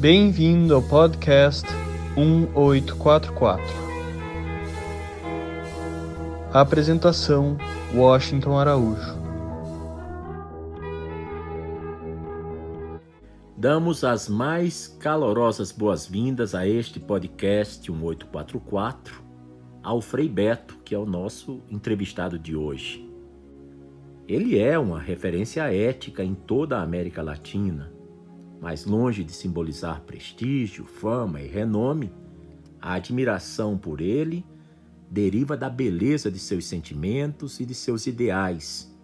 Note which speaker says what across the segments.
Speaker 1: Bem-vindo ao podcast 1844. A apresentação: Washington Araújo.
Speaker 2: Damos as mais calorosas boas-vindas a este podcast 1844 ao Frei Beto, que é o nosso entrevistado de hoje. Ele é uma referência ética em toda a América Latina mas longe de simbolizar prestígio, fama e renome, a admiração por ele deriva da beleza de seus sentimentos e de seus ideais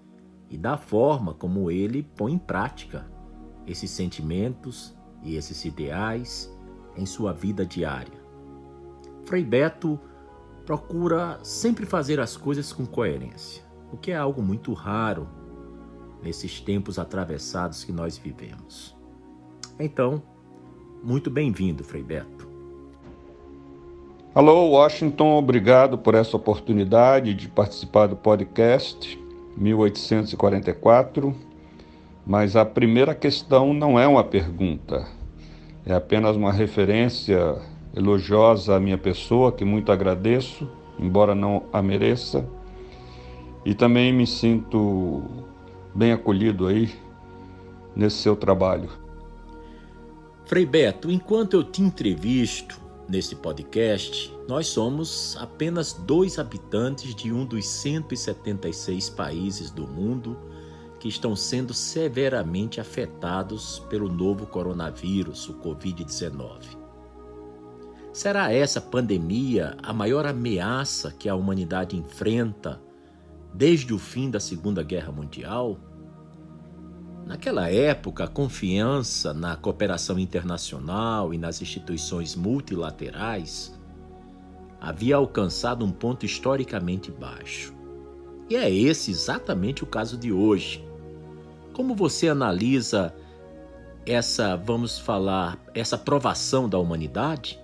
Speaker 2: e da forma como ele põe em prática esses sentimentos e esses ideais em sua vida diária. Frei Beto procura sempre fazer as coisas com coerência, o que é algo muito raro nesses tempos atravessados que nós vivemos. Então, muito bem-vindo, Frei Beto.
Speaker 3: Alô, Washington, obrigado por essa oportunidade de participar do podcast 1844. Mas a primeira questão não é uma pergunta, é apenas uma referência elogiosa à minha pessoa, que muito agradeço, embora não a mereça. E também me sinto bem acolhido aí nesse seu trabalho.
Speaker 2: Frei Beto, enquanto eu te entrevisto nesse podcast, nós somos apenas dois habitantes de um dos 176 países do mundo que estão sendo severamente afetados pelo novo coronavírus, o Covid-19. Será essa pandemia a maior ameaça que a humanidade enfrenta desde o fim da Segunda Guerra Mundial? Naquela época, a confiança na cooperação internacional e nas instituições multilaterais havia alcançado um ponto historicamente baixo. E é esse exatamente o caso de hoje. Como você analisa essa, vamos falar, essa provação da humanidade?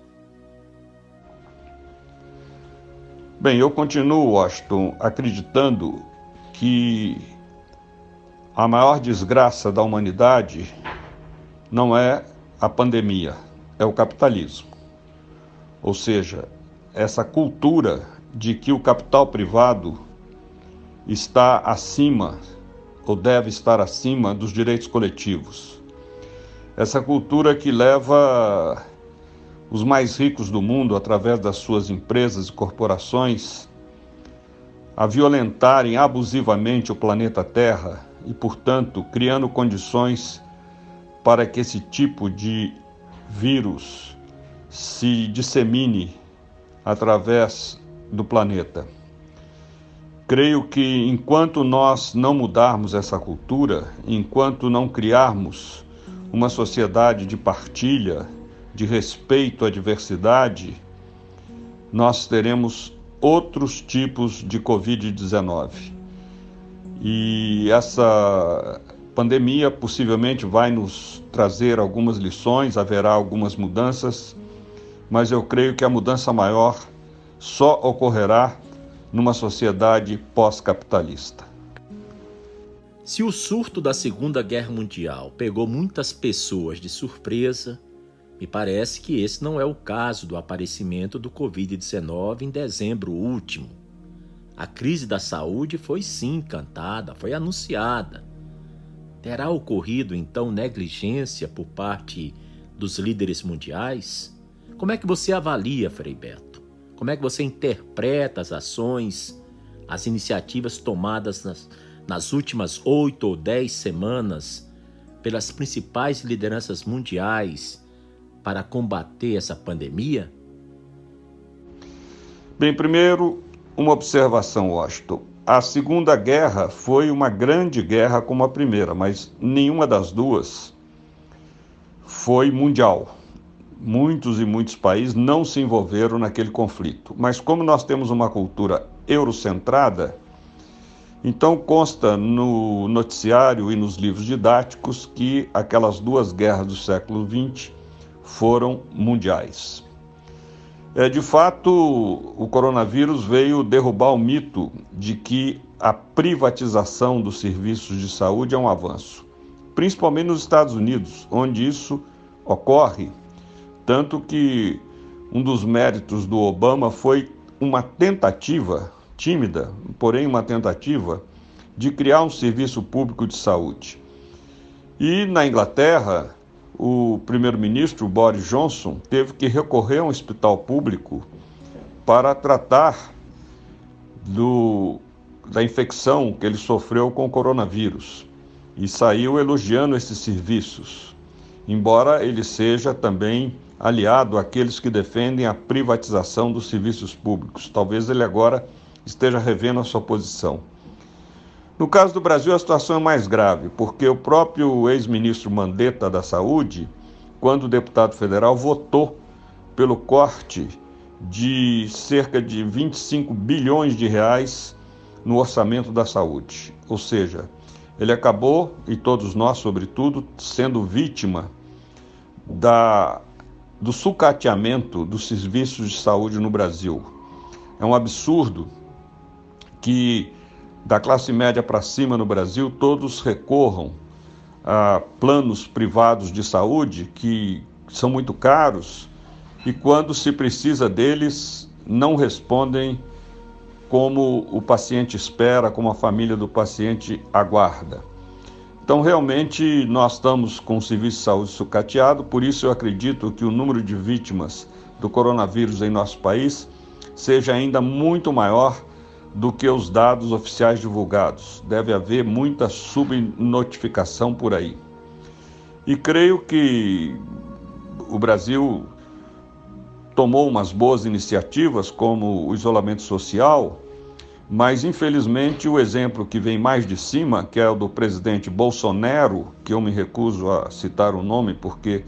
Speaker 3: Bem, eu continuo, Washington, acreditando que a maior desgraça da humanidade não é a pandemia, é o capitalismo. Ou seja, essa cultura de que o capital privado está acima ou deve estar acima dos direitos coletivos. Essa cultura que leva os mais ricos do mundo, através das suas empresas e corporações, a violentarem abusivamente o planeta Terra e, portanto, criando condições para que esse tipo de vírus se dissemine através do planeta. Creio que enquanto nós não mudarmos essa cultura, enquanto não criarmos uma sociedade de partilha, de respeito à diversidade, nós teremos outros tipos de Covid-19. E essa pandemia possivelmente vai nos trazer algumas lições, haverá algumas mudanças, mas eu creio que a mudança maior só ocorrerá numa sociedade pós-capitalista.
Speaker 2: Se o surto da Segunda Guerra Mundial pegou muitas pessoas de surpresa, me parece que esse não é o caso do aparecimento do Covid-19 em dezembro último. A crise da saúde foi sim cantada, foi anunciada. Terá ocorrido então negligência por parte dos líderes mundiais? Como é que você avalia, Frei Beto? Como é que você interpreta as ações, as iniciativas tomadas nas, nas últimas oito ou dez semanas pelas principais lideranças mundiais para combater essa pandemia?
Speaker 3: Bem, primeiro, uma observação, Washington. A Segunda Guerra foi uma grande guerra como a primeira, mas nenhuma das duas foi mundial. Muitos e muitos países não se envolveram naquele conflito. Mas como nós temos uma cultura eurocentrada, então consta no noticiário e nos livros didáticos que aquelas duas guerras do século XX foram mundiais. É, de fato, o coronavírus veio derrubar o mito de que a privatização dos serviços de saúde é um avanço, principalmente nos Estados Unidos, onde isso ocorre Tanto que um dos méritos do Obama foi uma tentativa, tímida, porém uma tentativa, de criar um serviço público de saúde. E na Inglaterra, o primeiro-ministro Boris Johnson teve que recorrer a um hospital público para tratar do, da infecção que ele sofreu com o coronavírus e saiu elogiando esses serviços, embora ele seja também aliado àqueles que defendem a privatização dos serviços públicos. Talvez ele agora esteja revendo a sua posição. No caso do Brasil, a situação é mais grave, porque o próprio ex-ministro Mandetta da Saúde, quando deputado federal, votou pelo corte de cerca de 25 bilhões de reais no orçamento da saúde. Ou seja, ele acabou, e todos nós, sobretudo, sendo vítima da, do sucateamento dos serviços de saúde no Brasil. É um absurdo que da classe média para cima no Brasil todos recorram a planos privados de saúde que são muito caros e quando se precisa deles não respondem como o paciente espera, como a família do paciente aguarda. Então, realmente, nós estamos com o serviço de saúde sucateado, por isso eu acredito que o número de vítimas do coronavírus em nosso país seja ainda muito maior do que os dados oficiais divulgados. Deve haver muita subnotificação por aí. E creio que o Brasil tomou umas boas iniciativas, como o isolamento social, mas infelizmente o exemplo que vem mais de cima, que é o do presidente Bolsonaro, que eu me recuso a citar o nome porque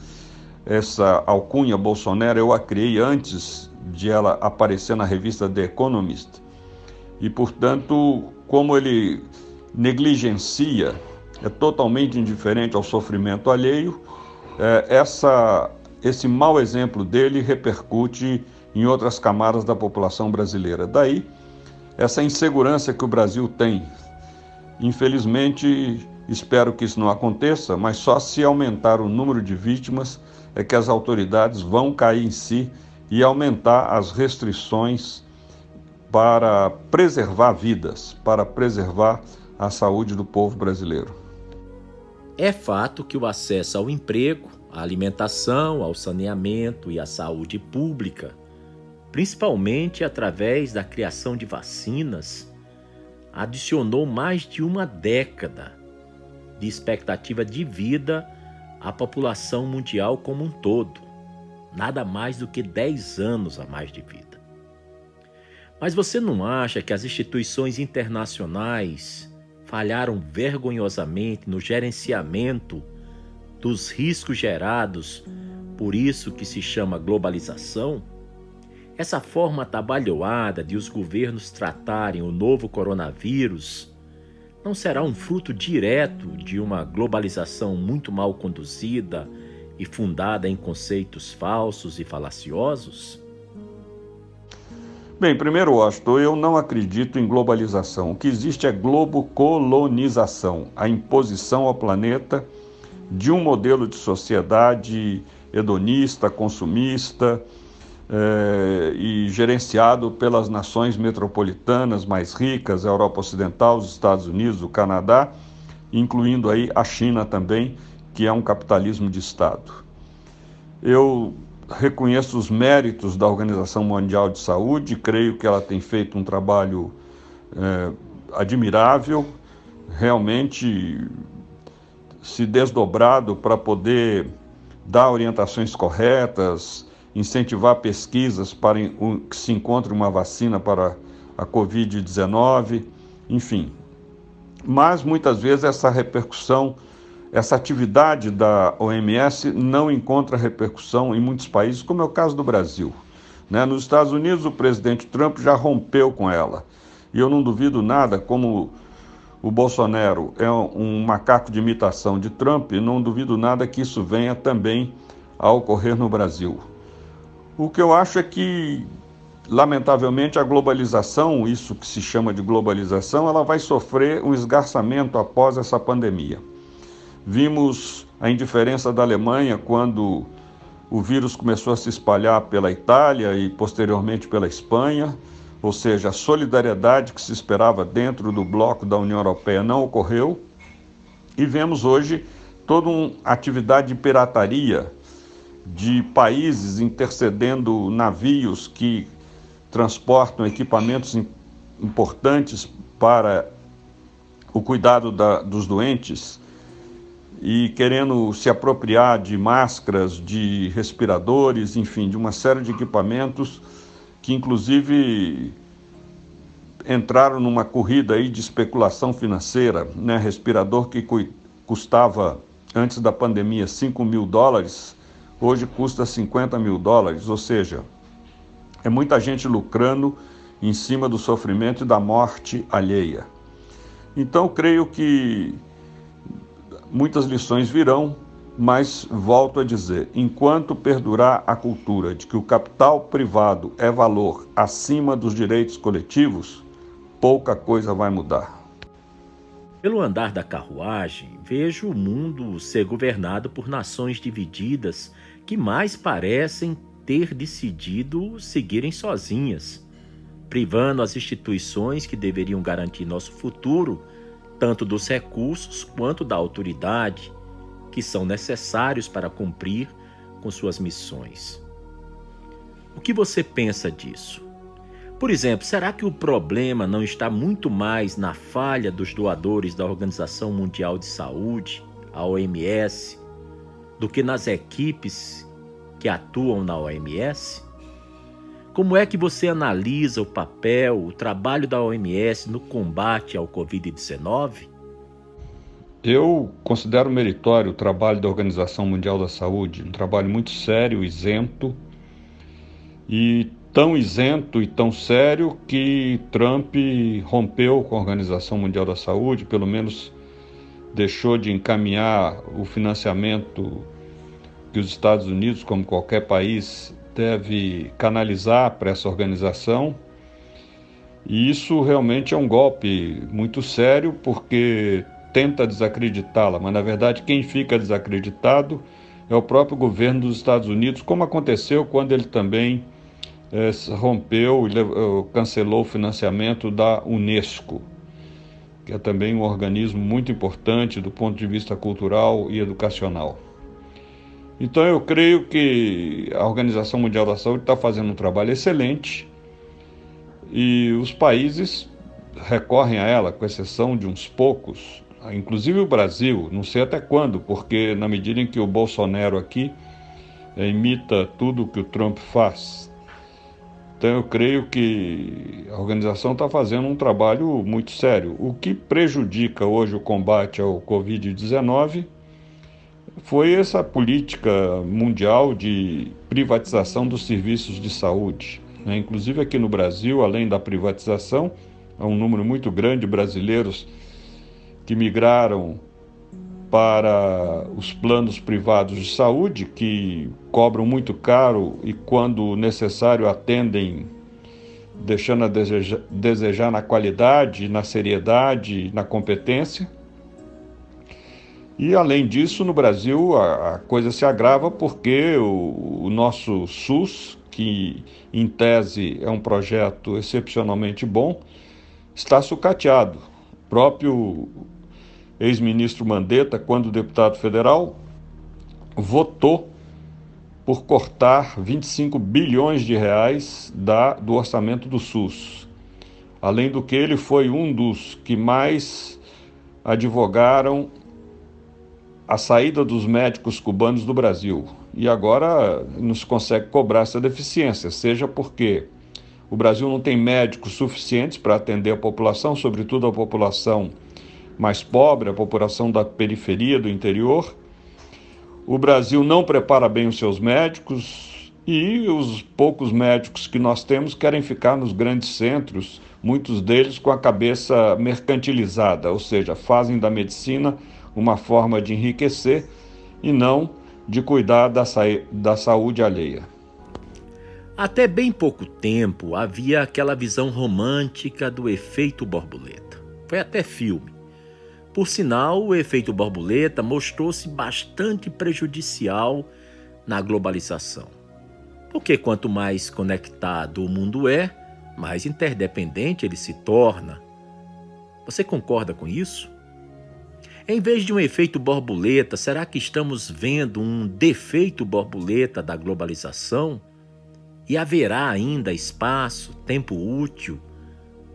Speaker 3: essa alcunha Bolsonaro eu a criei antes de ela aparecer na revista The Economist. E, portanto, como ele negligencia, é totalmente indiferente ao sofrimento alheio, é, essa esse mau exemplo dele repercute em outras camadas da população brasileira. Daí, essa insegurança que o Brasil tem. Infelizmente, espero que isso não aconteça, mas só se aumentar o número de vítimas é que as autoridades vão cair em si e aumentar as restrições para preservar vidas, para preservar a saúde do povo brasileiro.
Speaker 2: É fato que o acesso ao emprego à alimentação, ao saneamento e à saúde pública, principalmente através da criação de vacinas, adicionou mais de uma década de expectativa de vida à população mundial como um todo, nada mais do que 10 anos a mais de vida. Mas você não acha que as instituições internacionais falharam vergonhosamente no gerenciamento dos riscos gerados, por isso que se chama globalização, essa forma atabalhoada de os governos tratarem o novo coronavírus não será um fruto direto de uma globalização muito mal conduzida e fundada em conceitos falsos e falaciosos?
Speaker 3: Bem, primeiro, Washington, eu não acredito em globalização. O que existe é globocolonização, a imposição ao planeta de um modelo de sociedade hedonista, consumista eh, e gerenciado pelas nações metropolitanas mais ricas, a Europa Ocidental, os Estados Unidos, o Canadá, incluindo aí a China também, que é um capitalismo de Estado. Eu reconheço os méritos da Organização Mundial de Saúde, creio que ela tem feito um trabalho eh, admirável, realmente se desdobrado para poder dar orientações corretas, incentivar pesquisas para que se encontre uma vacina para a Covid-19, enfim. Mas muitas vezes essa repercussão, essa atividade da OMS não encontra repercussão em muitos países, como é o caso do Brasil. Né? Nos Estados Unidos, o presidente Trump já rompeu com ela. E eu não duvido nada, como o Bolsonaro é um macaco de imitação de Trump, não duvido nada que isso venha também a ocorrer no Brasil. O que eu acho é que, lamentavelmente, a globalização, isso que se chama de globalização, ela vai sofrer um esgarçamento após essa pandemia. Vimos a indiferença da Alemanha quando o vírus começou a se espalhar pela Itália e posteriormente pela Espanha, ou seja, a solidariedade que se esperava dentro do bloco da União Europeia não ocorreu. E vemos hoje toda uma atividade de pirataria de países intercedendo navios que transportam equipamentos importantes para o cuidado da, dos doentes e querendo se apropriar de máscaras, de respiradores, enfim, de uma série de equipamentos que inclusive entraram numa corrida aí de especulação financeira, né? Respirador que custava antes da pandemia 5 mil dólares, hoje custa 50 mil dólares, ou seja, é muita gente lucrando em cima do sofrimento e da morte alheia. Então, creio que muitas lições virão, mas volto a dizer: enquanto perdurar a cultura de que o capital privado é valor acima dos direitos coletivos, pouca coisa vai mudar.
Speaker 2: Pelo andar da carruagem, vejo o mundo ser governado por nações divididas que mais parecem ter decidido seguirem sozinhas, privando as instituições que deveriam garantir nosso futuro, tanto dos recursos quanto da autoridade que são necessários para cumprir com suas missões. O que você pensa disso? Por exemplo, será que o problema não está muito mais na falha dos doadores da Organização Mundial de Saúde, a OMS, do que nas equipes que atuam na OMS? Como é que você analisa o papel, o trabalho da OMS no combate ao Covid-19?
Speaker 3: Eu considero meritório o trabalho da Organização Mundial da Saúde, um trabalho muito sério, isento e tão isento e tão sério que Trump rompeu com a Organização Mundial da Saúde, pelo menos deixou de encaminhar o financiamento que os Estados Unidos, como qualquer país, deve canalizar para essa organização. E isso realmente é um golpe muito sério, porque tenta desacreditá-la, mas na verdade quem fica desacreditado é o próprio governo dos Estados Unidos, como aconteceu quando ele também é, rompeu e eh, cancelou o financiamento da Unesco, que é também um organismo muito importante do ponto de vista cultural e educacional. Então eu creio que a Organização Mundial da Saúde está fazendo um trabalho excelente e os países recorrem a ela, com exceção de uns poucos, inclusive o Brasil, não sei até quando, porque na medida em que o Bolsonaro aqui é, imita tudo que o Trump faz, então eu creio que a organização está fazendo um trabalho muito sério. O que prejudica hoje o combate ao Covid-19 foi essa política mundial de privatização dos serviços de saúde. Né? Inclusive aqui no Brasil, além da privatização, há um número muito grande de brasileiros que migraram para os planos privados de saúde, que cobram muito caro e, quando necessário, atendem deixando a desejar, desejar na qualidade, na seriedade, na competência. E, além disso, no Brasil a, a coisa se agrava porque o, o nosso SUS, que em tese é um projeto excepcionalmente bom, está sucateado. O próprio ex-ministro Mandetta, quando deputado federal, votou por cortar 25 bilhões de reais da, do orçamento do SUS. Além do que, ele foi um dos que mais advogaram a saída dos médicos cubanos do Brasil. E agora não se consegue cobrar essa deficiência, seja porque o Brasil não tem médicos suficientes para atender a população, sobretudo a população mais pobre, a população da periferia, do interior. O Brasil não prepara bem os seus médicos e os poucos médicos que nós temos querem ficar nos grandes centros, muitos deles com a cabeça mercantilizada, ou seja, fazem da medicina uma forma de enriquecer e não de cuidar da, sa da saúde alheia.
Speaker 2: Até bem pouco tempo havia aquela visão romântica do efeito borboleta. Foi até filme. Por sinal, o efeito borboleta mostrou-se bastante prejudicial na globalização. Porque quanto mais conectado o mundo é, mais interdependente ele se torna. Você concorda com isso? Em vez de um efeito borboleta, será que estamos vendo um defeito borboleta da globalização? E haverá ainda espaço, tempo útil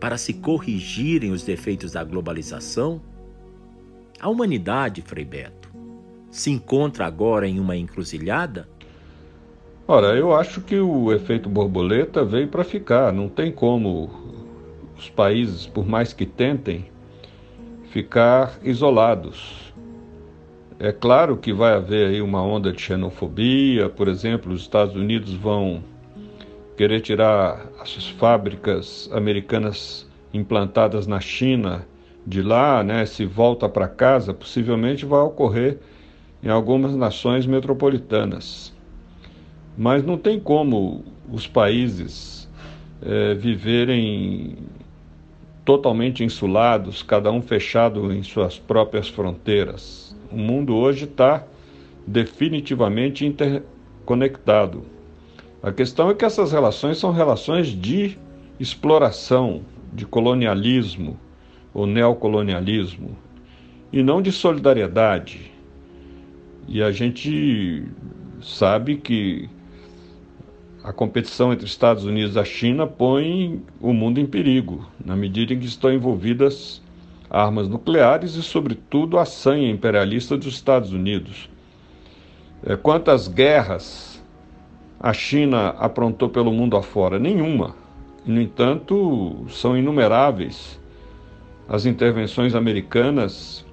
Speaker 2: para se corrigirem os defeitos da globalização? A humanidade, Frei Beto, se encontra agora em uma encruzilhada?
Speaker 3: Ora, eu acho que o efeito borboleta veio para ficar. Não tem como os países, por mais que tentem, ficar isolados. É claro que vai haver aí uma onda de xenofobia, por exemplo, os Estados Unidos vão querer tirar as fábricas americanas implantadas na China de lá, né, se volta para casa, possivelmente vai ocorrer em algumas nações metropolitanas. Mas não tem como os países é, viverem totalmente insulados, cada um fechado em suas próprias fronteiras. O mundo hoje está definitivamente interconectado. A questão é que essas relações são relações de exploração, de colonialismo ou neocolonialismo, e não de solidariedade. E a gente sabe que a competição entre Estados Unidos e a China põe o mundo em perigo, na medida em que estão envolvidas armas nucleares e, sobretudo, a sanha imperialista dos Estados Unidos. É, quantas guerras a China aprontou pelo mundo afora? Nenhuma. No entanto, são inumeráveis as intervenções americanas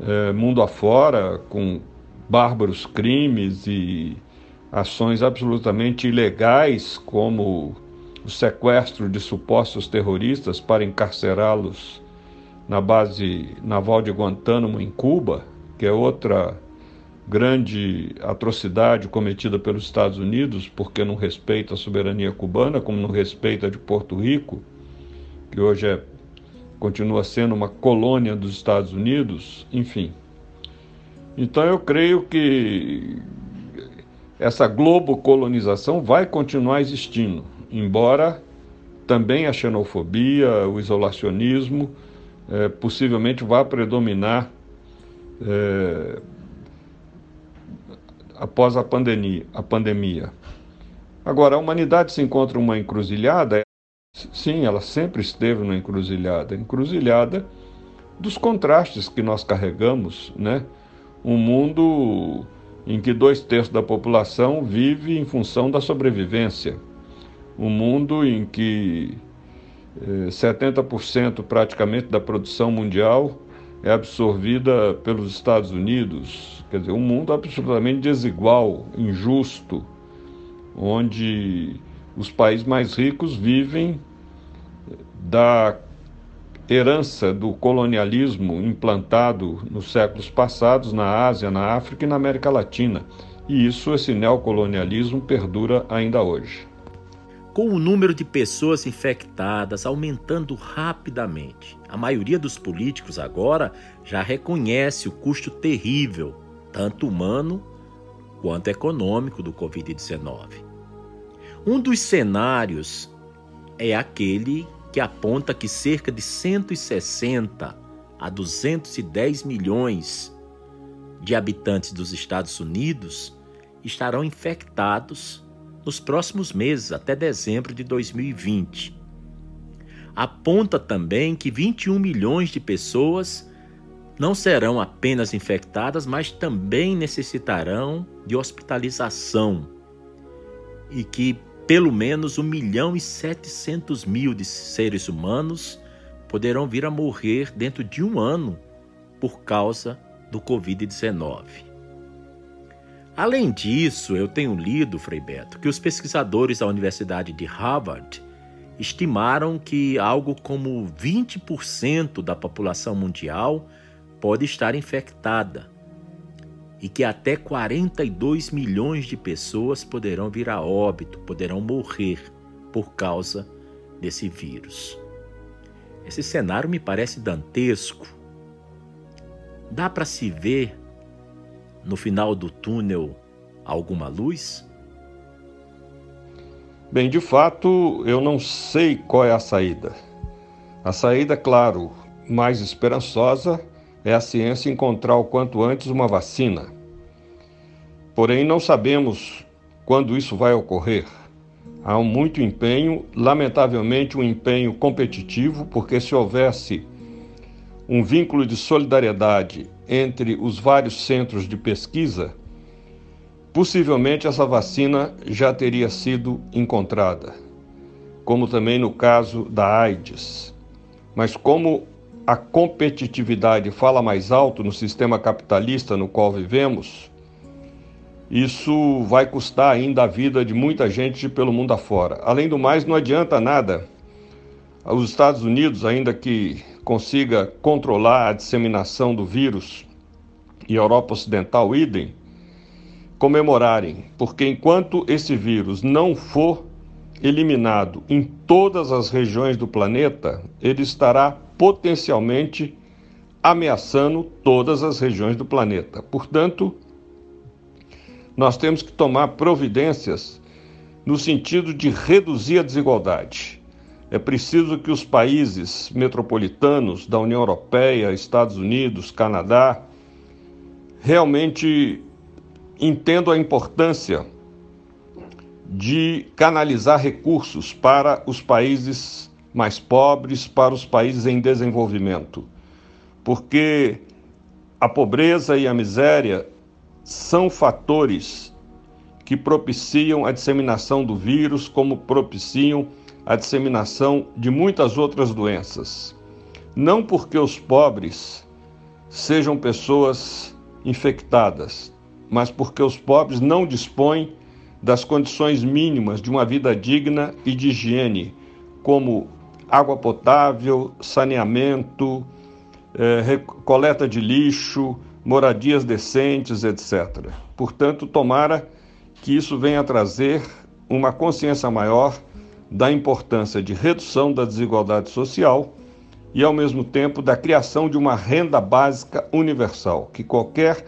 Speaker 3: é, mundo afora, com bárbaros crimes e ações absolutamente ilegais, como o sequestro de supostos terroristas para encarcerá-los na base naval de Guantánamo, em Cuba, que é outra grande atrocidade cometida pelos Estados Unidos, porque não respeita a soberania cubana, como não respeita a de Porto Rico, que hoje é, continua sendo uma colônia dos Estados Unidos, enfim. Então eu creio que essa globocolonização vai continuar existindo, embora também a xenofobia, o isolacionismo, é, possivelmente vá predominar é, após a pandemia, a pandemia. Agora, a humanidade se encontra uma encruzilhada? Sim, ela sempre esteve numa encruzilhada encruzilhada dos contrastes que nós carregamos, né? Um mundo em que dois terços da população vive em função da sobrevivência. Um mundo em que eh, 70% praticamente da produção mundial é absorvida pelos Estados Unidos. Quer dizer, um mundo absolutamente desigual, injusto, onde os países mais ricos vivem da herança do colonialismo implantado nos séculos passados na Ásia, na África e na América Latina. E isso, esse neocolonialismo, perdura ainda hoje.
Speaker 2: Com o número de pessoas infectadas aumentando rapidamente, a maioria dos políticos agora já reconhece o custo terrível, tanto humano quanto econômico, do Covid-19. Um dos cenários é aquele que aponta que cerca de 160 a 210 milhões de habitantes dos Estados Unidos estarão infectados nos próximos meses, até dezembro de 2020. Aponta também que 21 milhões de pessoas não serão apenas infectadas, mas também necessitarão de hospitalização e que pelo menos 1 milhão e 700 mil de seres humanos poderão vir a morrer dentro de um ano por causa do Covid-19. Além disso, eu tenho lido, Frei Beto, que os pesquisadores da Universidade de Harvard estimaram que algo como 20% da população mundial pode estar infectada e que até 42 milhões de pessoas poderão vir a óbito, poderão morrer por causa desse vírus. Esse cenário me parece dantesco. Dá para se ver no final do túnel alguma luz?
Speaker 3: Bem, de fato, eu não sei qual é a saída. A saída, claro, mais esperançosa é a ciência encontrar o quanto antes uma vacina. Porém, não sabemos quando isso vai ocorrer. Há muito empenho, lamentavelmente, um empenho competitivo, porque se houvesse um vínculo de solidariedade entre os vários centros de pesquisa, possivelmente essa vacina já teria sido encontrada, como também no caso da AIDS. Mas como a competitividade fala mais alto no sistema capitalista no qual vivemos, isso vai custar ainda a vida de muita gente pelo mundo afora. Além do mais, não adianta nada os Estados Unidos, ainda que consiga controlar a disseminação do vírus, e a Europa Ocidental, idem, comemorarem, porque enquanto esse vírus não for eliminado em todas as regiões do planeta, ele estará potencialmente ameaçando todas as regiões do planeta. Portanto, nós temos que tomar providências no sentido de reduzir a desigualdade. É preciso que os países metropolitanos da União Europeia, Estados Unidos, Canadá, realmente entendam a importância de canalizar recursos para os países mais pobres, para os países em desenvolvimento. Porque a pobreza e a miséria são fatores que propiciam a disseminação do vírus, como propiciam a disseminação de muitas outras doenças. Não porque os pobres sejam pessoas infectadas, mas porque os pobres não dispõem das condições mínimas de uma vida digna e de higiene, como água potável, saneamento, eh, coleta de lixo, moradias decentes, etc. Portanto, tomara que isso venha trazer uma consciência maior da importância de redução da desigualdade social e, ao mesmo tempo, da criação de uma renda básica universal, que qualquer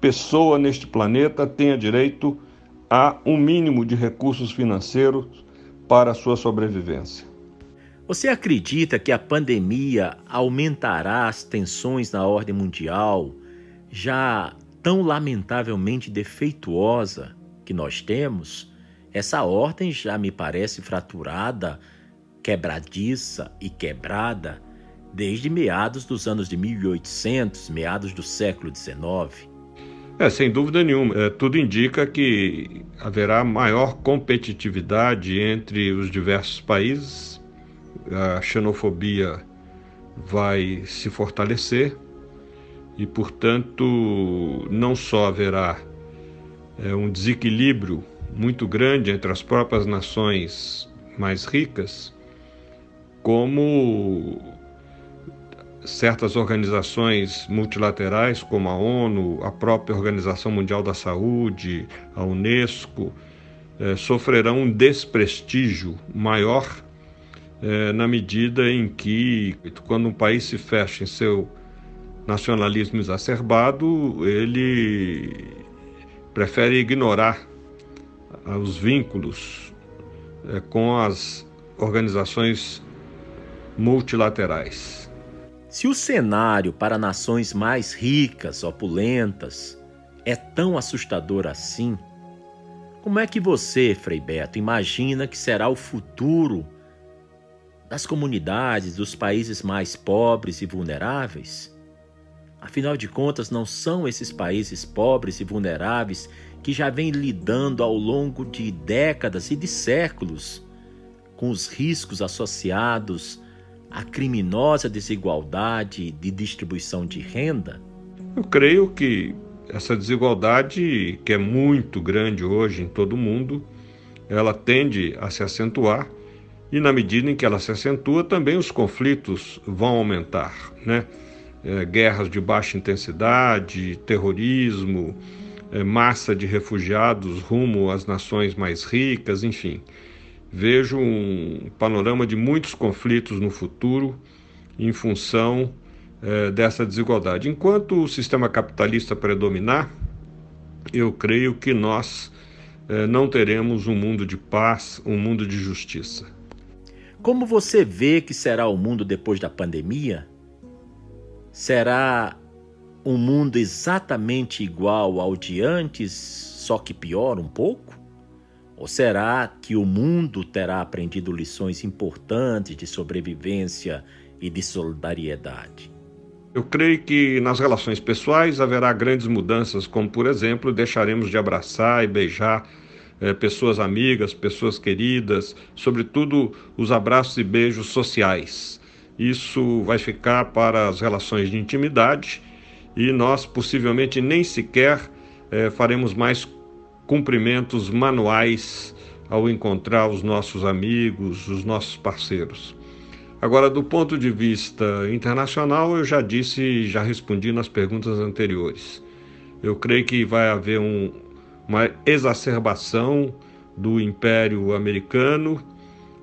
Speaker 3: pessoa neste planeta tenha direito a um mínimo de recursos financeiros para a sua sobrevivência.
Speaker 2: Você acredita que a pandemia aumentará as tensões na ordem mundial, já tão lamentavelmente defeituosa que nós temos? Essa ordem já me parece fraturada, quebradiça e quebrada desde meados dos anos de 1800, meados do século XIX.
Speaker 3: É, sem dúvida nenhuma. É, tudo indica que haverá maior competitividade entre os diversos países, a xenofobia vai se fortalecer e, portanto, não só haverá é, um desequilíbrio muito grande entre as próprias nações mais ricas, como certas organizações multilaterais, como a ONU, a própria Organização Mundial da Saúde, a Unesco, eh, sofrerão um desprestígio maior eh, na medida em que, quando um país se fecha em seu nacionalismo exacerbado, ele prefere ignorar os vínculos eh, com as organizações multilaterais.
Speaker 2: Se o cenário para nações mais ricas, opulentas, é tão assustador assim, como é que você, Frei Beto, imagina que será o futuro das comunidades dos países mais pobres e vulneráveis? Afinal de contas, não são esses países pobres e vulneráveis que já vêm lidando ao longo de décadas e de séculos com os riscos associados a criminosa desigualdade de distribuição de renda?
Speaker 3: Eu creio que essa desigualdade, que é muito grande hoje em todo o mundo, ela tende a se acentuar e na medida em que ela se acentua, também os conflitos vão aumentar, né? É, guerras de baixa intensidade, terrorismo, é, massa de refugiados rumo às nações mais ricas, enfim vejo um panorama de muitos conflitos no futuro em função eh, dessa desigualdade. Enquanto o sistema capitalista predominar, eu creio que nós eh, não teremos um mundo de paz, um mundo de justiça.
Speaker 2: Como você vê que será o mundo depois da pandemia? Será um mundo exatamente igual ao de antes, só que pior um pouco? Ou será que o mundo terá aprendido lições importantes de sobrevivência e de solidariedade?
Speaker 3: Eu creio que nas relações pessoais haverá grandes mudanças, como, por exemplo, deixaremos de abraçar e beijar é, pessoas amigas, pessoas queridas, sobretudo os abraços e beijos sociais. Isso vai ficar para as relações de intimidade e nós possivelmente nem sequer é, faremos mais cumprimentos manuais ao encontrar os nossos amigos, os nossos parceiros. Agora, do ponto de vista internacional, eu já disse já respondi nas perguntas anteriores. Eu creio que vai haver um, uma exacerbação do Império Americano,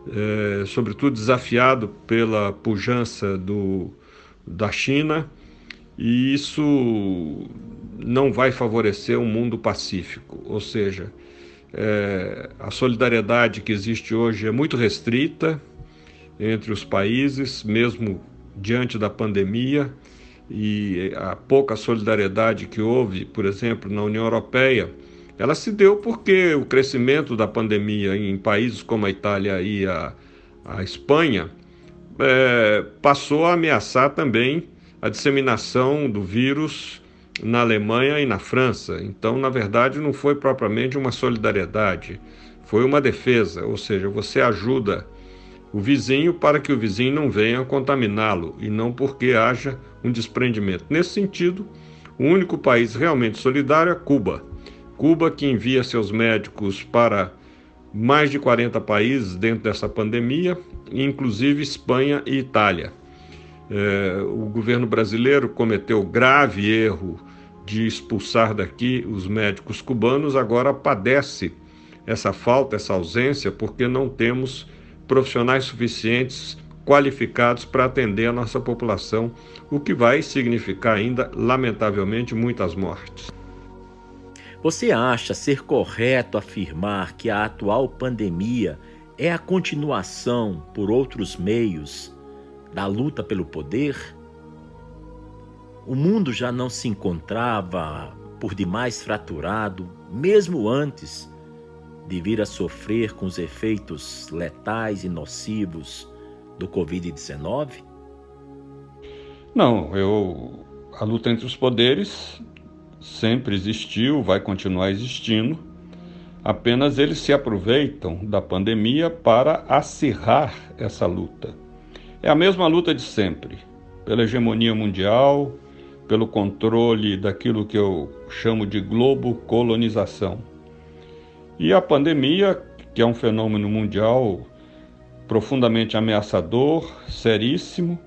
Speaker 3: é, sobretudo desafiado pela pujança do, da China, e isso não vai favorecer um mundo pacífico, ou seja, é, a solidariedade que existe hoje é muito restrita entre os países, mesmo diante da pandemia, e a pouca solidariedade que houve, por exemplo, na União Europeia ela se deu porque o crescimento da pandemia em países como a Itália e a, a Espanha é, passou a ameaçar também a disseminação do vírus na Alemanha e na França. Então, na verdade, não foi propriamente uma solidariedade, foi uma defesa, ou seja, você ajuda o vizinho para que o vizinho não venha contaminá-lo e não porque haja um desprendimento. Nesse sentido, o único país realmente solidário é Cuba. Cuba, que envia seus médicos para mais de 40 países dentro dessa pandemia, inclusive Espanha e Itália. É, o governo brasileiro cometeu grave erro de expulsar daqui os médicos cubanos, agora padece essa falta, essa ausência, porque não temos profissionais suficientes qualificados para atender a nossa população, o que vai significar ainda, lamentavelmente, muitas mortes.
Speaker 2: Você acha ser correto afirmar que a atual pandemia é a continuação, por outros meios, da luta pelo poder? O mundo já não se encontrava por demais fraturado, mesmo antes de vir a sofrer com os efeitos letais e nocivos do Covid-19?
Speaker 3: Não, eu a luta entre os poderes sempre existiu, vai continuar existindo. Apenas eles se aproveitam da pandemia para acirrar essa luta. É a mesma luta de sempre, pela hegemonia mundial, pelo controle daquilo que eu chamo de globo colonização. E a pandemia, que é um fenômeno mundial profundamente ameaçador, seríssimo,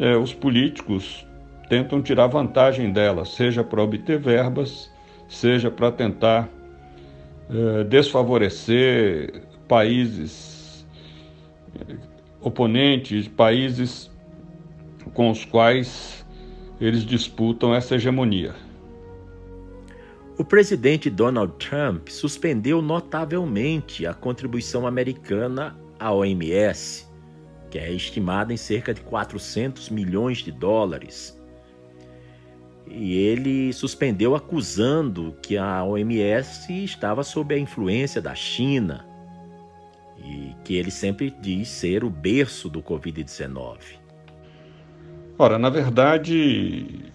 Speaker 3: é, os políticos tentam tirar vantagem dela, seja para obter verbas, seja para tentar eh, desfavorecer países eh, oponentes, países com os quais eles disputam essa hegemonia.
Speaker 2: O presidente Donald Trump suspendeu notavelmente a contribuição americana à OMS, que é estimada em cerca de 400 milhões de dólares e ele suspendeu acusando que a OMS estava sob a influência da China e que ele sempre diz ser o berço do Covid-19.
Speaker 3: Ora, na verdade,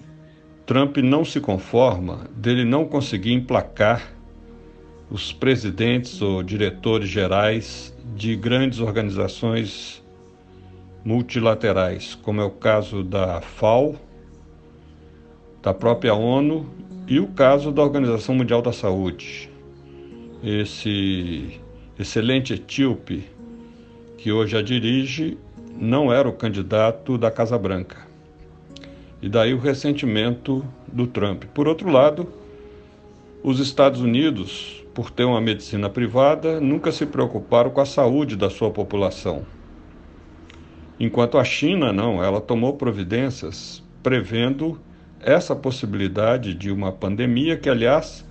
Speaker 3: Trump não se conforma dele não conseguir emplacar os presidentes ou diretores gerais de grandes organizações multilaterais, como é o caso da FAO, da própria ONU e o caso da Organização Mundial da Saúde. Esse excelente etíope que hoje a dirige não era o candidato da Casa Branca. E daí o ressentimento do Trump. Por outro lado, os Estados Unidos, por ter uma medicina privada, nunca se preocuparam com a saúde da sua população. Enquanto a China não, ela tomou providências prevendo essa possibilidade de uma pandemia, que, aliás,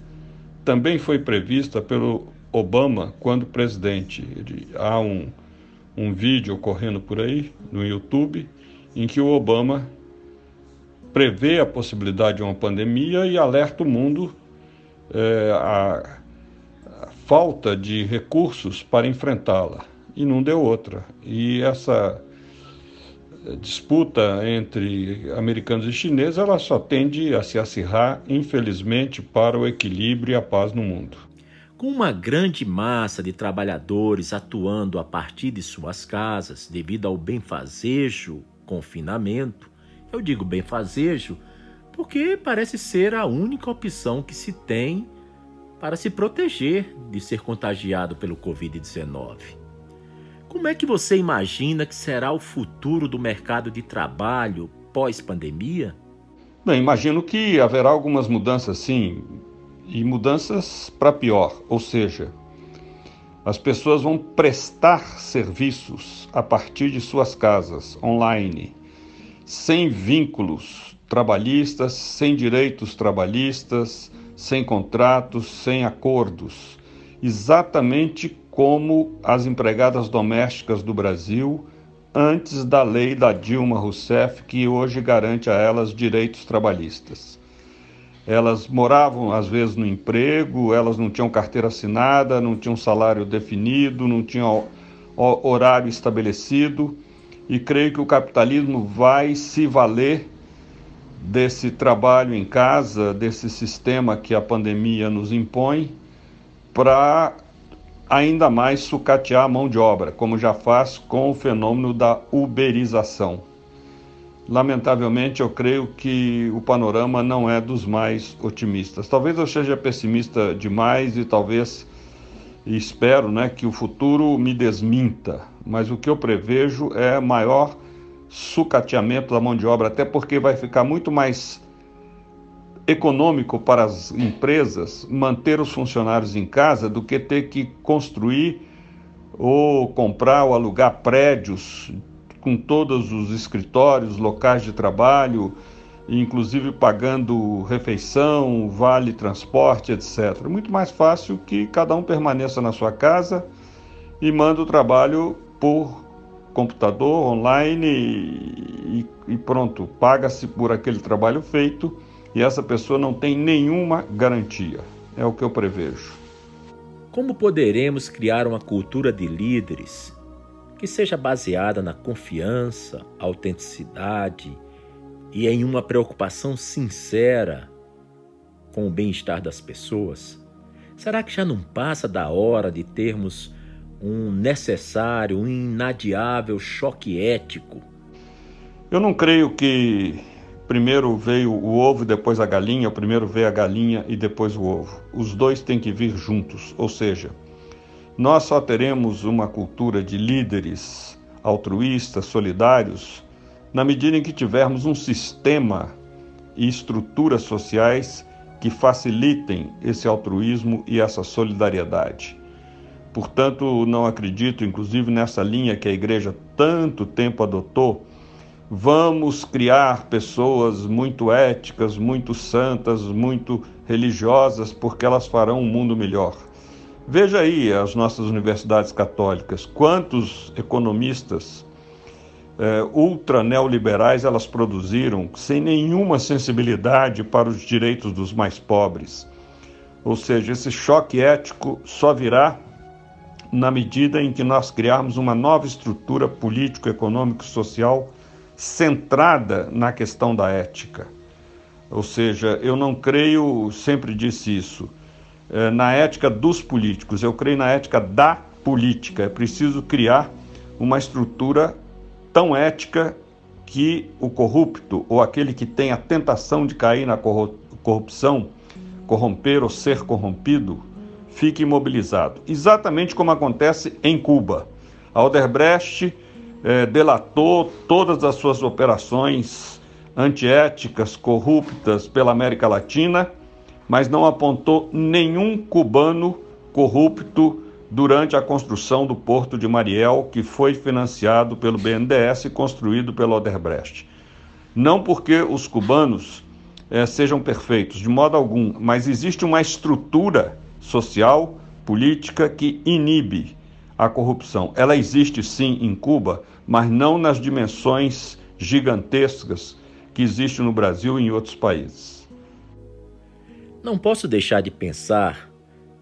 Speaker 3: também foi prevista pelo Obama quando presidente. Ele, há um, um vídeo correndo por aí no YouTube em que o Obama prevê a possibilidade de uma pandemia e alerta o mundo é, a, a falta de recursos para enfrentá-la. E não deu outra. E essa disputa entre americanos e chineses, ela só tende a se acirrar, infelizmente, para o equilíbrio e a paz no mundo.
Speaker 2: Com uma grande massa de trabalhadores atuando a partir de suas casas devido ao benfazejo confinamento, eu digo benfazejo porque parece ser a única opção que se tem para se proteger de ser contagiado pelo Covid-19. Como é que você imagina que será o futuro do mercado de trabalho pós-pandemia?
Speaker 3: Bem, imagino que haverá algumas mudanças, sim, e mudanças para pior, ou seja, as pessoas vão prestar serviços a partir de suas casas, online, sem vínculos trabalhistas, sem direitos trabalhistas, sem contratos, sem acordos, exatamente como as empregadas domésticas do Brasil antes da lei da Dilma Rousseff, que hoje garante a elas direitos trabalhistas. Elas moravam às vezes no emprego, elas não tinham carteira assinada, não tinham salário definido, não tinham horário estabelecido, e creio que o capitalismo vai se valer desse trabalho em casa, desse sistema que a pandemia nos impõe, para ainda mais sucatear a mão de obra, como já faz com o fenômeno da uberização. Lamentavelmente, eu creio que o panorama não é dos mais otimistas. Talvez eu seja pessimista demais e talvez e espero né, que o futuro me desminta, mas o que eu prevejo é maior sucateamento da mão de obra, até porque vai ficar muito mais econômico para as empresas manter os funcionários em casa do que ter que construir ou comprar ou alugar prédios com todos os escritórios, locais de trabalho, inclusive pagando refeição, vale transporte, etc. Muito mais fácil que cada um permaneça na sua casa e manda o trabalho por computador, online e, e pronto, paga-se por aquele trabalho feito e essa pessoa não tem nenhuma garantia. É o que eu prevejo.
Speaker 2: Como poderemos criar uma cultura de líderes que seja baseada na confiança, autenticidade e em uma preocupação sincera com o bem-estar das pessoas? Será que já não passa da hora de termos um necessário, um inadiável choque ético?
Speaker 3: Eu não creio que primeiro veio o ovo e depois a galinha, ou primeiro veio a galinha e depois o ovo. Os dois têm que vir juntos, ou seja, nós só teremos uma cultura de líderes altruístas, solidários, na medida em que tivermos um sistema e estruturas sociais que facilitem esse altruísmo e essa solidariedade. Portanto, não acredito, inclusive nessa linha que a igreja tanto tempo adotou, Vamos criar pessoas muito éticas, muito santas, muito religiosas, porque elas farão um mundo melhor. Veja aí as nossas universidades católicas, quantos economistas é, ultra neoliberais elas produziram sem nenhuma sensibilidade para os direitos dos mais pobres. Ou seja, esse choque ético só virá na medida em que nós criarmos uma nova estrutura político, econômico, social centrada na questão da ética. Ou seja, eu não creio, sempre disse isso, é, na ética dos políticos, eu creio na ética da política. É preciso criar uma estrutura tão ética que o corrupto ou aquele que tem a tentação de cair na corrupção, corromper ou ser corrompido, fique imobilizado. Exatamente como acontece em Cuba. A Odebrecht é, delatou todas as suas operações antiéticas, corruptas pela América Latina, mas não apontou nenhum cubano corrupto durante a construção do Porto de Mariel, que foi financiado pelo BNDES e construído pelo Odebrecht. Não porque os cubanos é, sejam perfeitos, de modo algum, mas existe uma estrutura social, política que inibe a corrupção. Ela existe sim em Cuba, mas não nas dimensões gigantescas que existe no Brasil e em outros países.
Speaker 2: Não posso deixar de pensar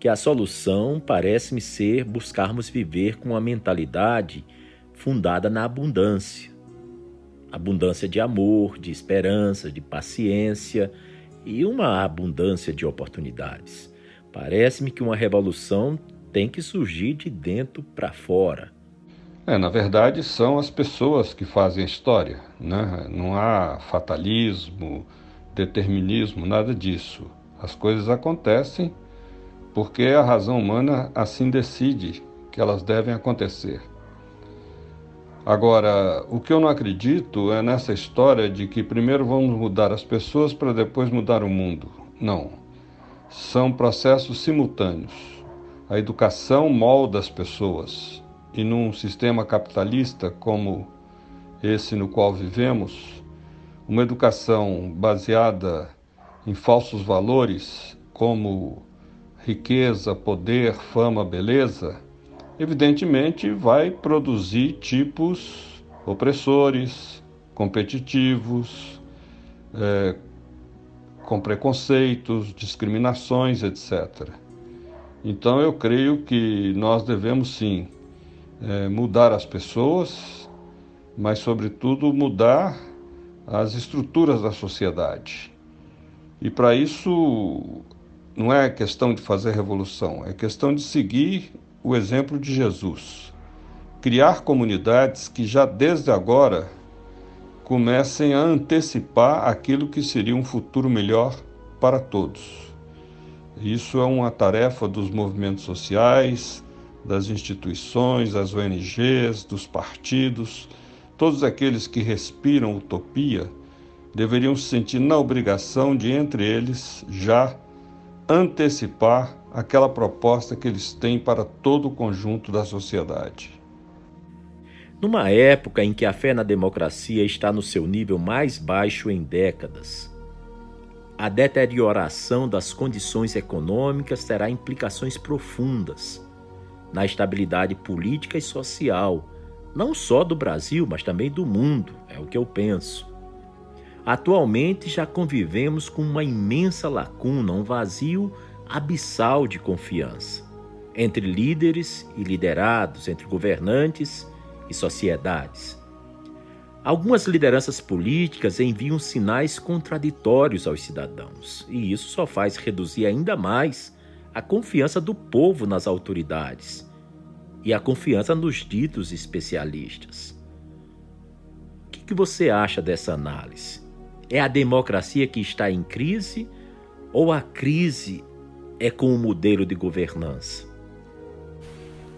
Speaker 2: que a solução parece-me ser buscarmos viver com uma mentalidade fundada na abundância. Abundância de amor, de esperança, de paciência e uma abundância de oportunidades. Parece-me que uma revolução tem que surgir de dentro para fora.
Speaker 3: É, na verdade, são as pessoas que fazem a história. Né? Não há fatalismo, determinismo, nada disso. As coisas acontecem porque a razão humana assim decide que elas devem acontecer. Agora, o que eu não acredito é nessa história de que primeiro vamos mudar as pessoas para depois mudar o mundo. Não. São processos simultâneos. A educação molda as pessoas e num sistema capitalista como esse no qual vivemos, uma educação baseada em falsos valores como riqueza, poder, fama, beleza, evidentemente vai produzir tipos opressores, competitivos, é, com preconceitos, discriminações, etc. Então eu creio que nós devemos sim é, mudar as pessoas, mas sobretudo mudar as estruturas da sociedade. E para isso não é questão de fazer revolução, é questão de seguir o exemplo de Jesus. Criar comunidades que já desde agora comecem a antecipar aquilo que seria um futuro melhor para todos. Isso é uma tarefa dos movimentos sociais, das instituições, das ONGs, dos partidos. Todos aqueles que respiram utopia deveriam se sentir na obrigação de, entre eles, já antecipar aquela proposta que eles têm para todo o conjunto da sociedade.
Speaker 2: Numa época em que a fé na democracia está no seu nível mais baixo em décadas, a deterioração das condições econômicas terá implicações profundas na estabilidade política e social, não só do Brasil, mas também do mundo, é o que eu penso. Atualmente já convivemos com uma imensa lacuna, um vazio abissal de confiança entre líderes e liderados, entre governantes e sociedades. Algumas lideranças políticas enviam sinais contraditórios aos cidadãos, e isso só faz reduzir ainda mais a confiança do povo nas autoridades e a confiança nos ditos especialistas. O que, você acha dessa análise? É a democracia que está em crise ou a crise é com o modelo de governança?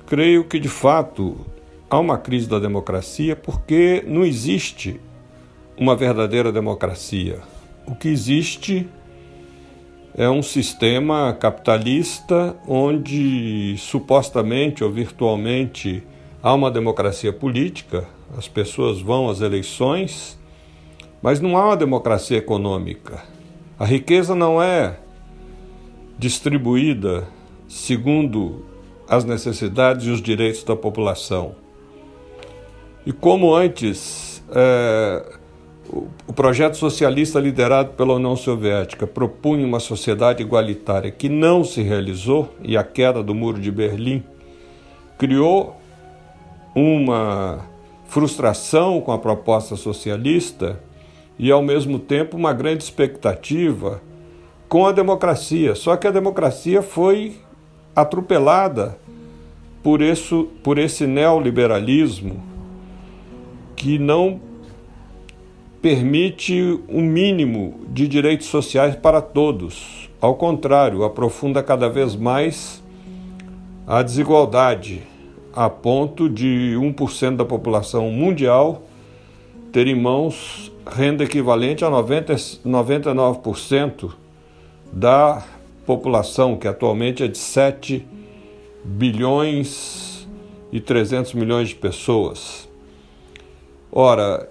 Speaker 3: Creio que, de fato, há uma crise da democracia porque não existe uma verdadeira democracia. O que existe é um sistema capitalista onde supostamente ou virtualmente há uma democracia política, as pessoas vão às eleições, mas não há uma democracia econômica. A riqueza não é distribuída segundo as necessidades e os direitos da população. E como antes é, o, projeto socialista liderado pela União Soviética propunha uma sociedade igualitária que não se realizou e a queda do Muro de Berlim criou uma frustração com a proposta socialista e, ao mesmo tempo, uma grande expectativa com a democracia. Só que a democracia foi atropelada por, isso, por esse neoliberalismo que não permite um mínimo de direitos sociais para todos. Ao contrário, aprofunda cada vez mais a desigualdade, a ponto de 1% da população mundial ter em mãos renda equivalente a 90, 99% da população, que atualmente é de 7 bilhões e 300 milhões de pessoas. Ora,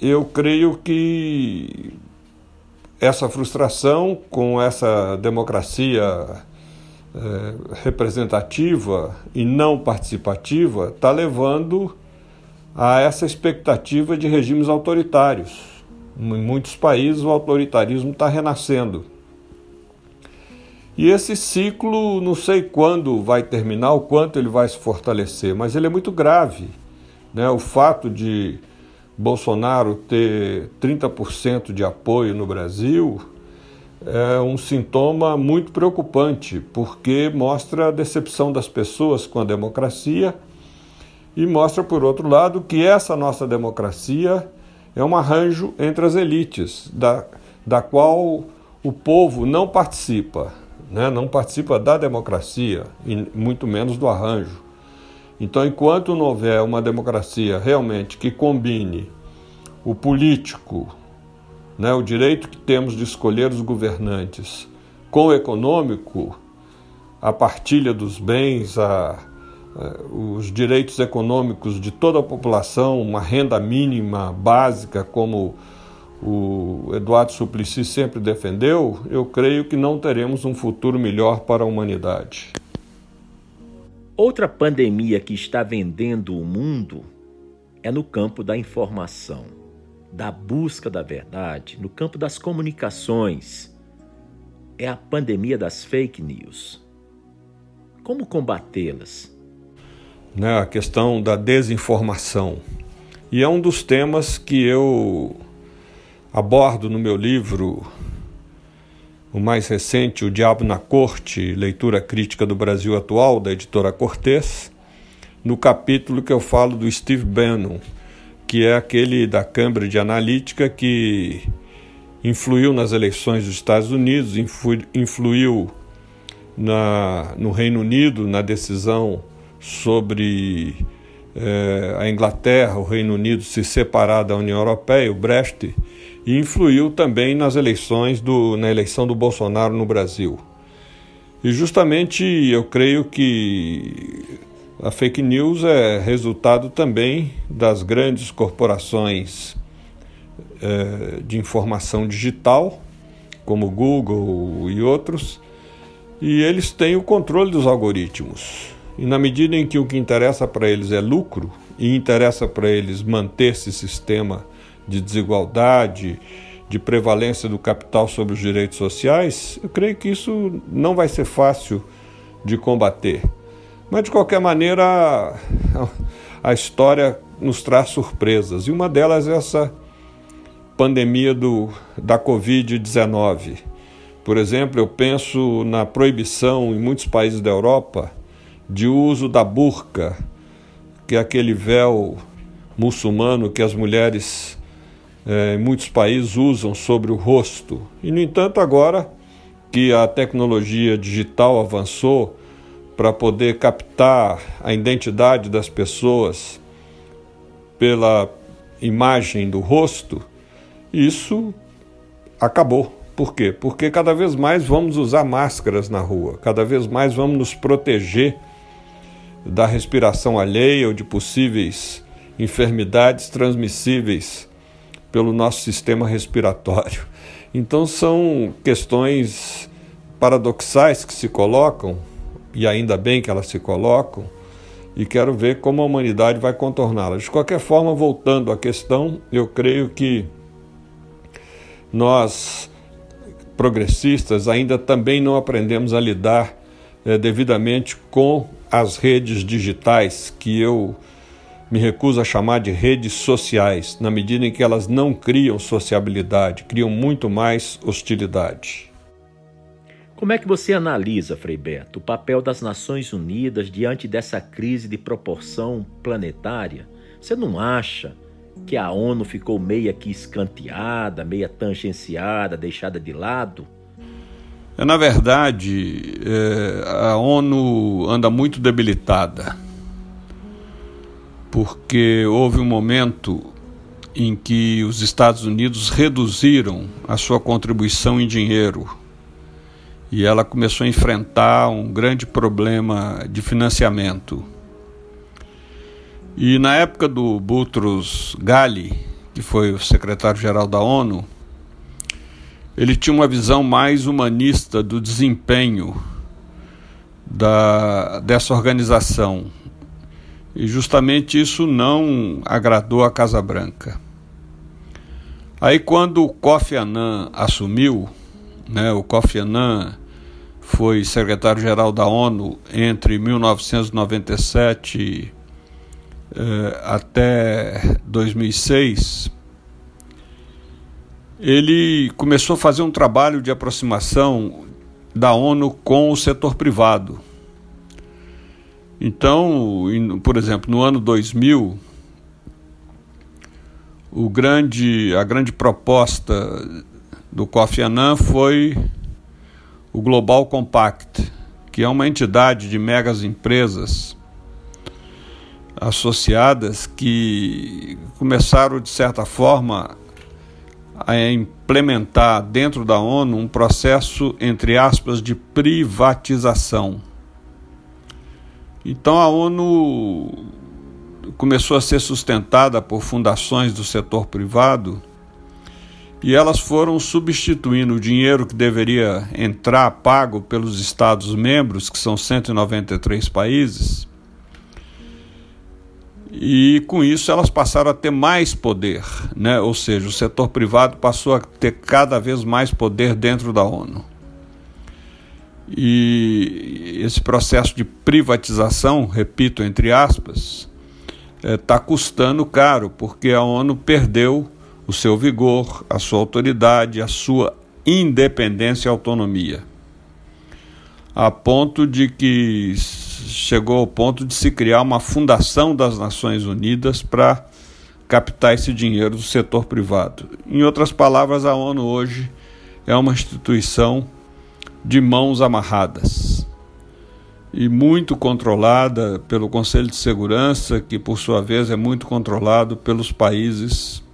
Speaker 3: eu creio que essa frustração com essa democracia é, representativa e não participativa está levando a essa expectativa de regimes autoritários. Em muitos países o autoritarismo está renascendo. E esse ciclo, não sei quando vai terminar, o quanto ele vai se fortalecer, mas ele é muito grave. Né? O fato de Bolsonaro ter 30% de apoio no Brasil é um sintoma muito preocupante, porque mostra a decepção das pessoas com a democracia e mostra, por outro lado, que essa nossa democracia é um arranjo entre as elites, da, da qual o povo não participa, né? não participa da democracia, e muito menos do arranjo. Então, enquanto não houver uma democracia realmente que combine o político, né, o direito que temos de escolher os governantes, com o econômico, a partilha dos bens, a, a, os direitos econômicos de toda a população, uma renda mínima básica, como o Eduardo Suplicy sempre defendeu, eu creio que não teremos um futuro melhor para a humanidade.
Speaker 2: Outra pandemia que está vendendo o mundo é no campo da informação, da busca da verdade, no campo das comunicações. É a pandemia das fake news. Como combatê-las?
Speaker 3: Né, a questão da desinformação. E é um dos temas que eu abordo no meu livro o mais recente, O Diabo na Corte, Leitura Crítica do Brasil Atual, da editora Cortez, no capítulo que eu falo do Steve Bannon, que é aquele da Cambridge Analytica que influiu nas eleições dos Estados Unidos, influiu na, no Reino Unido na decisão sobre eh, a Inglaterra, o Reino Unido se separar da União Europeia, o Brexit, e influiu também nas eleições do, na eleição do Bolsonaro no Brasil. E justamente eu creio que a fake news é resultado também das grandes corporações é, de informação digital, como Google e outros, e eles têm o controle dos algoritmos. E na medida em que o que interessa para eles é lucro, e interessa para eles manter esse sistema de desigualdade, de prevalência do capital sobre os direitos sociais, eu creio que isso não vai ser fácil de combater. Mas, de qualquer maneira, a, história nos traz surpresas, e uma delas é essa pandemia do, da Covid-19. Por exemplo, eu penso na proibição em muitos países da Europa de uso da burca, que é aquele véu muçulmano que as mulheres em muitos países usam sobre o rosto. E, no entanto, agora que a tecnologia digital avançou para poder captar a identidade das pessoas pela imagem do rosto, isso acabou. Por quê? Porque cada vez mais vamos usar máscaras na rua, cada vez mais vamos nos proteger da respiração alheia ou de possíveis enfermidades transmissíveis pelo nosso sistema respiratório. Então são questões paradoxais que se colocam, e ainda bem que elas se colocam, e quero ver como a humanidade vai contorná-las. De qualquer forma, voltando à questão, eu creio que nós, progressistas, ainda também não aprendemos a lidar é, devidamente com as redes digitais que eu me recuso a chamar de redes sociais, na medida em que elas não criam sociabilidade, criam muito mais hostilidade.
Speaker 2: Como é que você analisa, Frei Beto, o papel das Nações Unidas diante dessa crise de proporção planetária? Você não acha que a ONU ficou meia que escanteada, meia tangenciada, deixada de lado?
Speaker 3: É, na verdade, é, a ONU anda muito debilitada porque houve um momento em que os Estados Unidos reduziram a sua contribuição em dinheiro e ela começou a enfrentar um grande problema de financiamento. E na época do Boutros Ghali, que foi o secretário-geral da ONU, ele tinha uma visão mais humanista do desempenho da, dessa organização. E justamente isso não agradou a Casa Branca. Aí quando o Kofi Annan assumiu, né, o Kofi Annan foi secretário-geral da ONU entre 1997 eh, até 2006, ele começou a fazer um trabalho de aproximação da ONU com o setor privado. Então, por exemplo, no ano 2000, o grande, a grande proposta do Kofi Annan foi o Global Compact, que é uma entidade de megas empresas associadas que começaram, de certa forma, a implementar dentro da ONU um processo, entre aspas, de privatização. Então a ONU começou a ser sustentada por fundações do setor privado e elas foram substituindo o dinheiro que deveria entrar pago pelos Estados-membros, que são 193 países, e com isso elas passaram a ter mais poder, né? ou seja, o setor privado passou a ter cada vez mais poder dentro da ONU. E esse processo de privatização, repito, entre aspas, está é, custando caro, porque a ONU perdeu o seu vigor, a sua autoridade, a sua independência e autonomia, a ponto de que chegou ao ponto de se criar uma fundação das Nações Unidas para captar esse dinheiro do setor privado. Em outras palavras, a ONU hoje é uma instituição de mãos amarradas e muito controlada pelo Conselho de Segurança, que por sua vez é muito controlado pelos países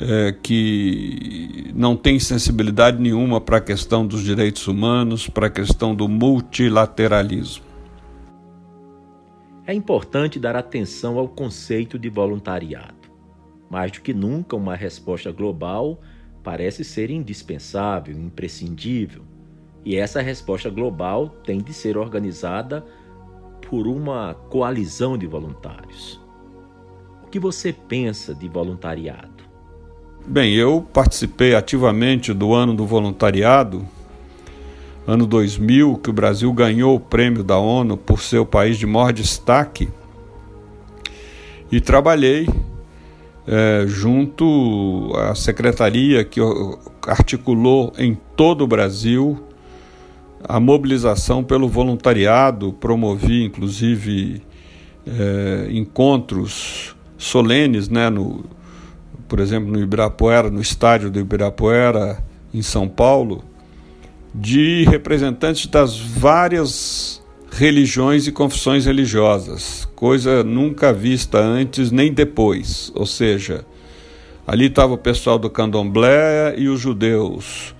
Speaker 3: é, que não têm sensibilidade nenhuma para a questão dos direitos humanos, para a questão do multilateralismo.
Speaker 2: É importante dar atenção ao conceito de voluntariado. Mais do que nunca, uma resposta global parece ser indispensável, imprescindível. E essa resposta global tem de ser organizada por uma coalizão de voluntários. O que você pensa de voluntariado?
Speaker 3: Bem, eu participei ativamente do ano do voluntariado ano 2000, que o Brasil ganhou o prêmio da ONU por ser o país de maior destaque, e trabalhei é, junto à secretaria que articulou em todo o Brasil a mobilização pelo voluntariado, promovi inclusive é, encontros solenes, né, no, por exemplo, no Ibirapuera, no estádio do Ibirapuera, em São Paulo, de representantes das várias religiões e confissões religiosas, coisa nunca vista antes nem depois. Ou seja, ali estava o pessoal do candomblé e os judeus,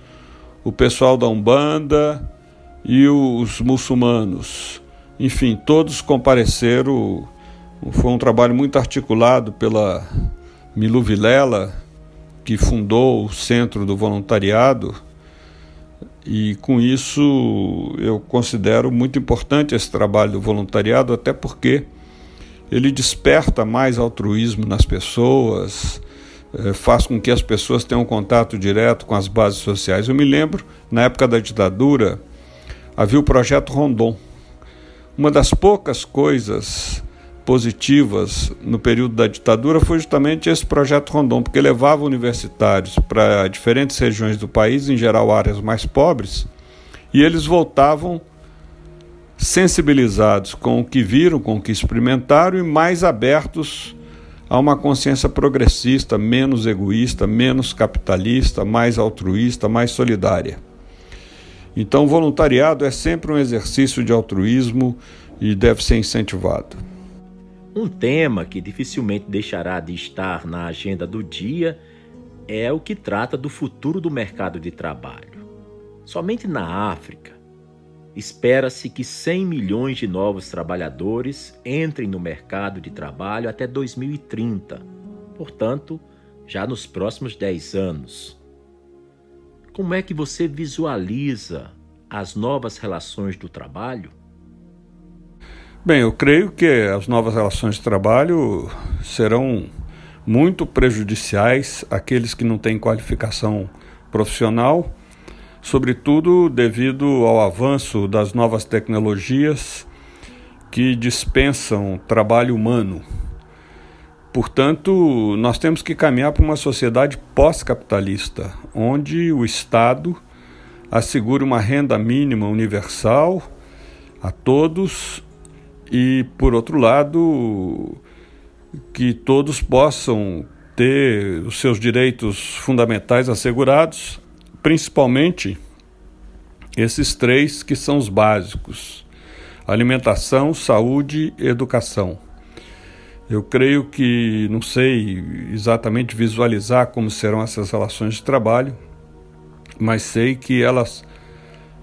Speaker 3: o pessoal da Umbanda e os muçulmanos. Enfim, todos compareceram. Foi um trabalho muito articulado pela Milu Vilela, que fundou o Centro do Voluntariado e com isso eu considero muito importante esse trabalho do voluntariado, até porque ele desperta mais altruísmo nas pessoas, eh, faz com que as pessoas tenham contato direto com as bases sociais. Eu me lembro, na época da ditadura, havia o projeto Rondon. Uma das poucas coisas positivas no período da ditadura foi justamente esse projeto Rondon, porque levava universitários para diferentes regiões do país, em geral áreas mais pobres, e eles voltavam sensibilizados com o que viram, com o que experimentaram e mais abertos a uma consciência progressista, menos egoísta, menos capitalista, mais altruísta, mais solidária. Então, o voluntariado é sempre um exercício de altruísmo e deve ser incentivado.
Speaker 2: Um tema que dificilmente deixará de estar na agenda do dia é o que trata do futuro do mercado de trabalho. Somente na África, espera-se que 100 milhões de novos trabalhadores entrem no mercado de trabalho até 2030, portanto, já nos próximos 10 anos. Como é que você visualiza as novas relações do trabalho?
Speaker 3: Bem, eu creio que as novas relações de trabalho serão muito prejudiciais àqueles que não têm qualificação profissional, sobretudo devido ao avanço das novas tecnologias que dispensam trabalho humano. Portanto, nós temos que caminhar para uma sociedade pós-capitalista, onde o Estado assegure uma renda mínima universal a todos e, por outro lado, que todos possam ter os seus direitos fundamentais assegurados, principalmente esses três que são os básicos: alimentação, saúde e educação. Eu creio que não sei exatamente visualizar como serão essas relações de trabalho, mas sei que elas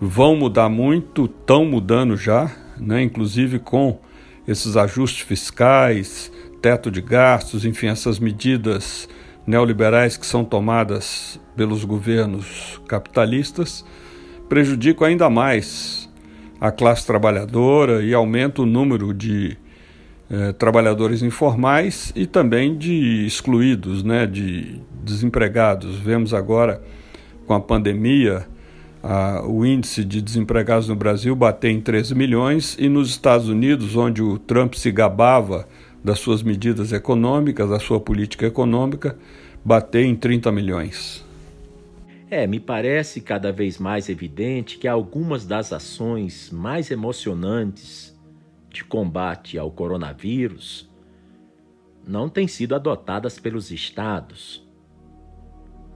Speaker 3: vão mudar muito, estão mudando já, né? inclusive com esses ajustes fiscais, teto de gastos, enfim, essas medidas neoliberais que são tomadas pelos governos capitalistas, prejudicam ainda mais a classe trabalhadora e aumenta o número de eh, trabalhadores informais e também de excluídos, né, de desempregados. Vemos agora com a pandemia, a, o índice de desempregados no Brasil bateu em 13 milhões e nos Estados Unidos, onde o Trump se gabava das suas medidas econômicas, da sua política econômica, bateu em 30 milhões.
Speaker 2: É, me parece cada vez mais evidente que algumas das ações mais emocionantes de combate ao coronavírus não têm sido adotadas pelos estados,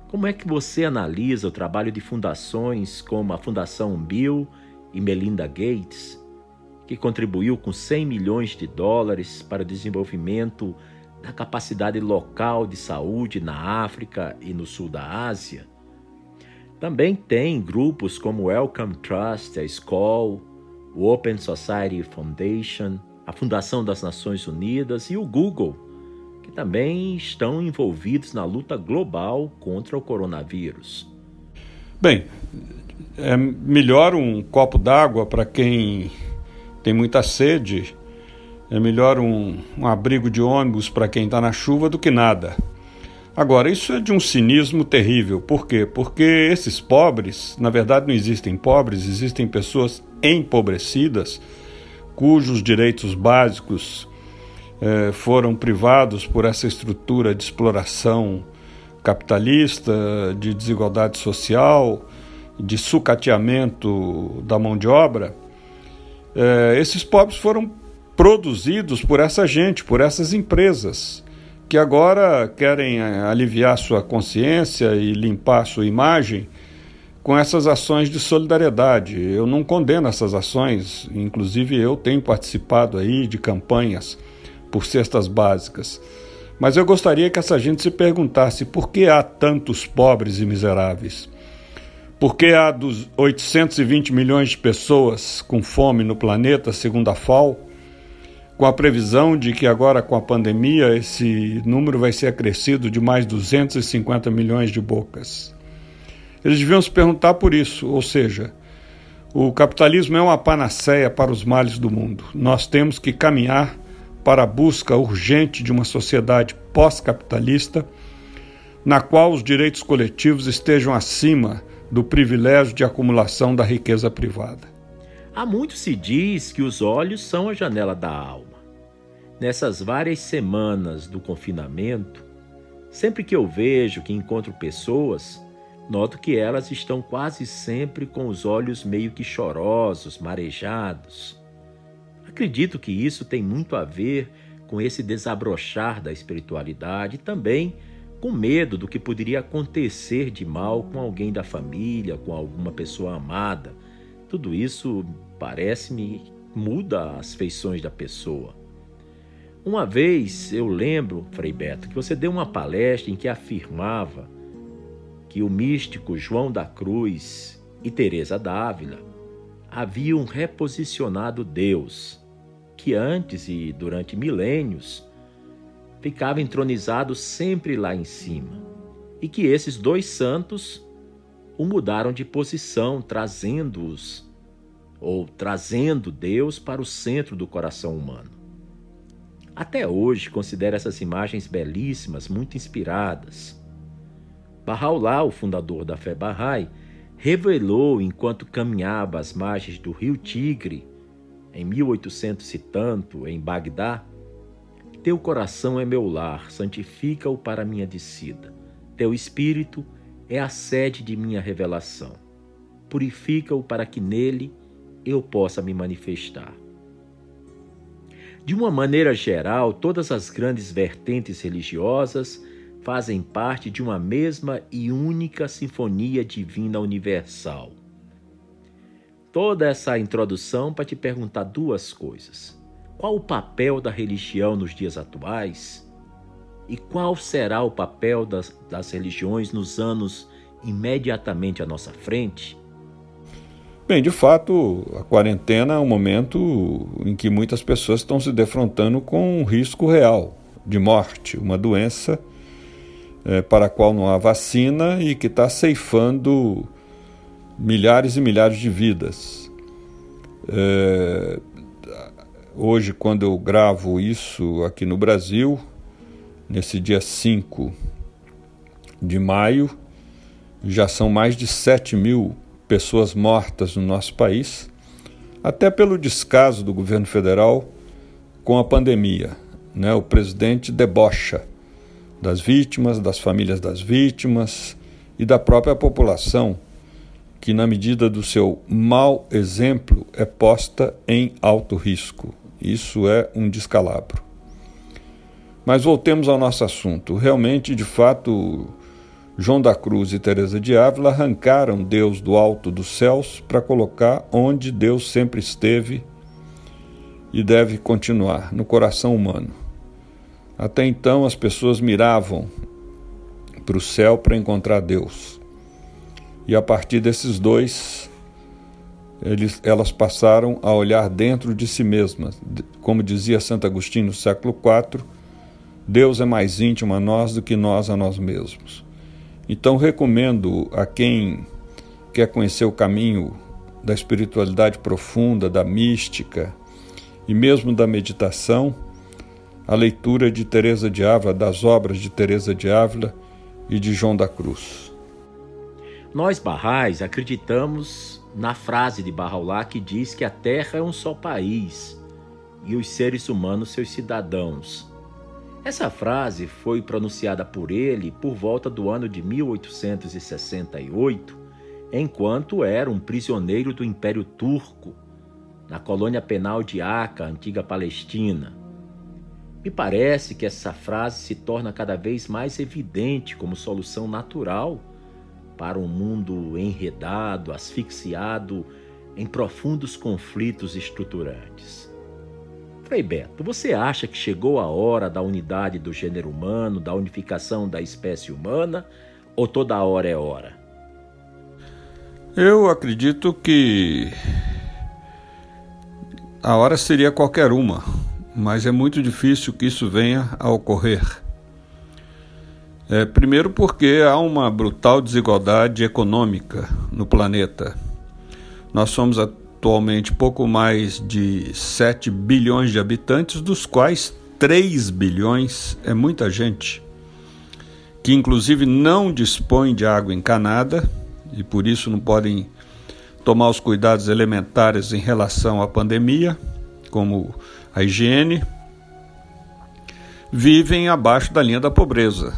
Speaker 2: como é que você analisa o trabalho de fundações como a Fundação Bill e Melinda Gates, que contribuiu com 100 milhões de dólares para o desenvolvimento da capacidade local de saúde na África e no sul da Ásia? Também tem grupos como Wellcome Trust, a Skoll, o Open Society Foundation, a Fundação das Nações Unidas e o Google que também estão envolvidos na luta global contra o coronavírus.
Speaker 3: Bem, é melhor um copo d'água para quem tem muita sede, é melhor um, um abrigo de ônibus para quem está na chuva do que nada. Agora, isso é de um cinismo terrível. Por quê? Porque esses pobres, na verdade não existem pobres, existem pessoas empobrecidas cujos direitos básicos eh, foram privados por essa estrutura de exploração capitalista, de desigualdade social, de sucateamento da mão de obra, eh, esses pobres foram produzidos por essa gente, por essas empresas, que agora querem eh, aliviar sua consciência e limpar sua imagem com essas ações de solidariedade. Eu não condeno essas ações, inclusive eu tenho participado aí de campanhas por cestas básicas. Mas eu gostaria que essa gente se perguntasse por que há tantos pobres e miseráveis? Por que há dos 820 milhões de pessoas com fome no planeta, segundo a FAO, com a previsão de que agora com a pandemia esse número vai ser acrescido de mais 250 milhões de bocas? Eles deviam se perguntar por isso, ou seja, o capitalismo é uma panaceia para os males do mundo. Nós temos que caminhar para a busca urgente de uma sociedade pós-capitalista, na qual os direitos coletivos estejam acima do privilégio de acumulação da riqueza privada.
Speaker 2: Há muito se diz que os olhos são a janela da alma. Nessas várias semanas do confinamento, sempre que eu vejo que encontro pessoas, noto que elas estão quase sempre com os olhos meio que chorosos, marejados. Acredito que isso tem muito a ver com esse desabrochar da espiritualidade e também com medo do que poderia acontecer de mal com alguém da família, com alguma pessoa amada. Tudo isso parece-me muda as feições da pessoa. Uma vez eu lembro, Frei Beto, que você deu uma palestra em que afirmava que o místico João da Cruz e Teresa d'Ávila haviam reposicionado Deus que antes e durante milênios ficava entronizado sempre lá em cima, e que esses dois santos ou mudaram de posição, trazendo-os ou trazendo Deus para o centro do coração humano. Até hoje considero essas imagens belíssimas, muito inspiradas. Bahá'u'lláh, o fundador da fé Bahá'í, revelou enquanto caminhava às margens do rio Tigre, em 1800 e tanto, em Bagdá, Teu coração é meu lar, santifica-o para minha descida. Teu espírito é a sede de minha revelação. Purifica-o para que nele eu possa me manifestar. De uma maneira geral, todas as grandes vertentes religiosas fazem parte de uma mesma e única sinfonia divina universal. Toda essa introdução para te perguntar duas coisas. Qual o papel da religião nos dias atuais? E qual será o papel das, das religiões nos anos imediatamente à nossa frente?
Speaker 3: Bem, de fato, a quarentena é um momento em que muitas pessoas estão se defrontando com um risco real de morte, uma doença é, para a qual não há vacina e que está ceifando milhares e milhares de vidas. É, hoje, quando eu gravo isso aqui no Brasil, nesse dia 5 de maio, já são mais de 7 mil pessoas mortas no nosso país, até pelo descaso do governo federal com a pandemia. Né? O presidente debocha das vítimas, das famílias das vítimas e da própria população, que, na medida do seu mau exemplo, é posta em alto risco. Isso é um descalabro. Mas voltemos ao nosso assunto. Realmente, de fato, João da Cruz e Teresa de Ávila arrancaram Deus do alto dos céus para colocar onde Deus sempre esteve e deve continuar, no coração humano. Até então as pessoas miravam para o céu para encontrar Deus. E a partir desses dois, eles, elas passaram a olhar dentro de si mesmas. Como dizia Santo Agostinho no século IV, Deus é mais íntimo a nós do que nós a nós mesmos. Então, recomendo a quem quer conhecer o caminho da espiritualidade profunda, da mística e mesmo da meditação, a leitura de Teresa de Ávila, das obras de Teresa de Ávila e de João da Cruz.
Speaker 2: Nós barrais acreditamos na frase de Barraulá que diz que a Terra é um só país e os seres humanos seus cidadãos. Essa frase foi pronunciada por ele por volta do ano de 1868, enquanto era um prisioneiro do Império Turco, na colônia penal de Aca, antiga Palestina. Me parece que essa frase se torna cada vez mais evidente como solução natural para um mundo enredado, asfixiado em profundos conflitos estruturantes. Frei Beto, você acha que chegou a hora da unidade do gênero humano, da unificação da espécie humana, ou toda hora é hora?
Speaker 3: Eu acredito que a hora seria qualquer uma, mas é muito difícil que isso venha a ocorrer. É, primeiro, porque há uma brutal desigualdade econômica no planeta. Nós somos a atualmente pouco mais de 7 bilhões de habitantes, dos quais 3 bilhões é muita gente, que inclusive não dispõe de água encanada e por isso não podem tomar os cuidados elementares em relação à pandemia, como a higiene, vivem abaixo da linha da pobreza.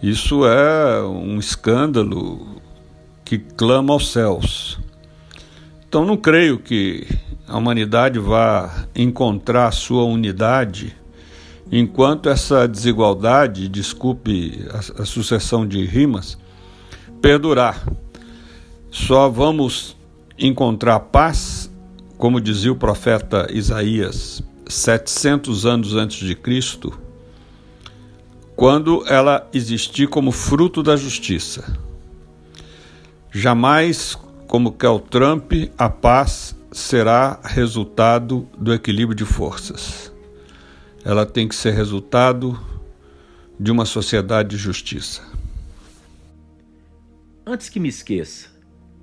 Speaker 3: Isso é um escândalo que clama aos céus. Então não creio que a humanidade vá encontrar sua unidade enquanto essa desigualdade, desculpe a, a sucessão de rimas, perdurar. Só vamos encontrar paz, como dizia o profeta Isaías, 700 anos antes de Cristo, quando ela existir como fruto da justiça. Jamais como quer o Trump, a paz será resultado do equilíbrio de forças. Ela tem que ser resultado de uma sociedade de justiça.
Speaker 2: antes que me esqueça,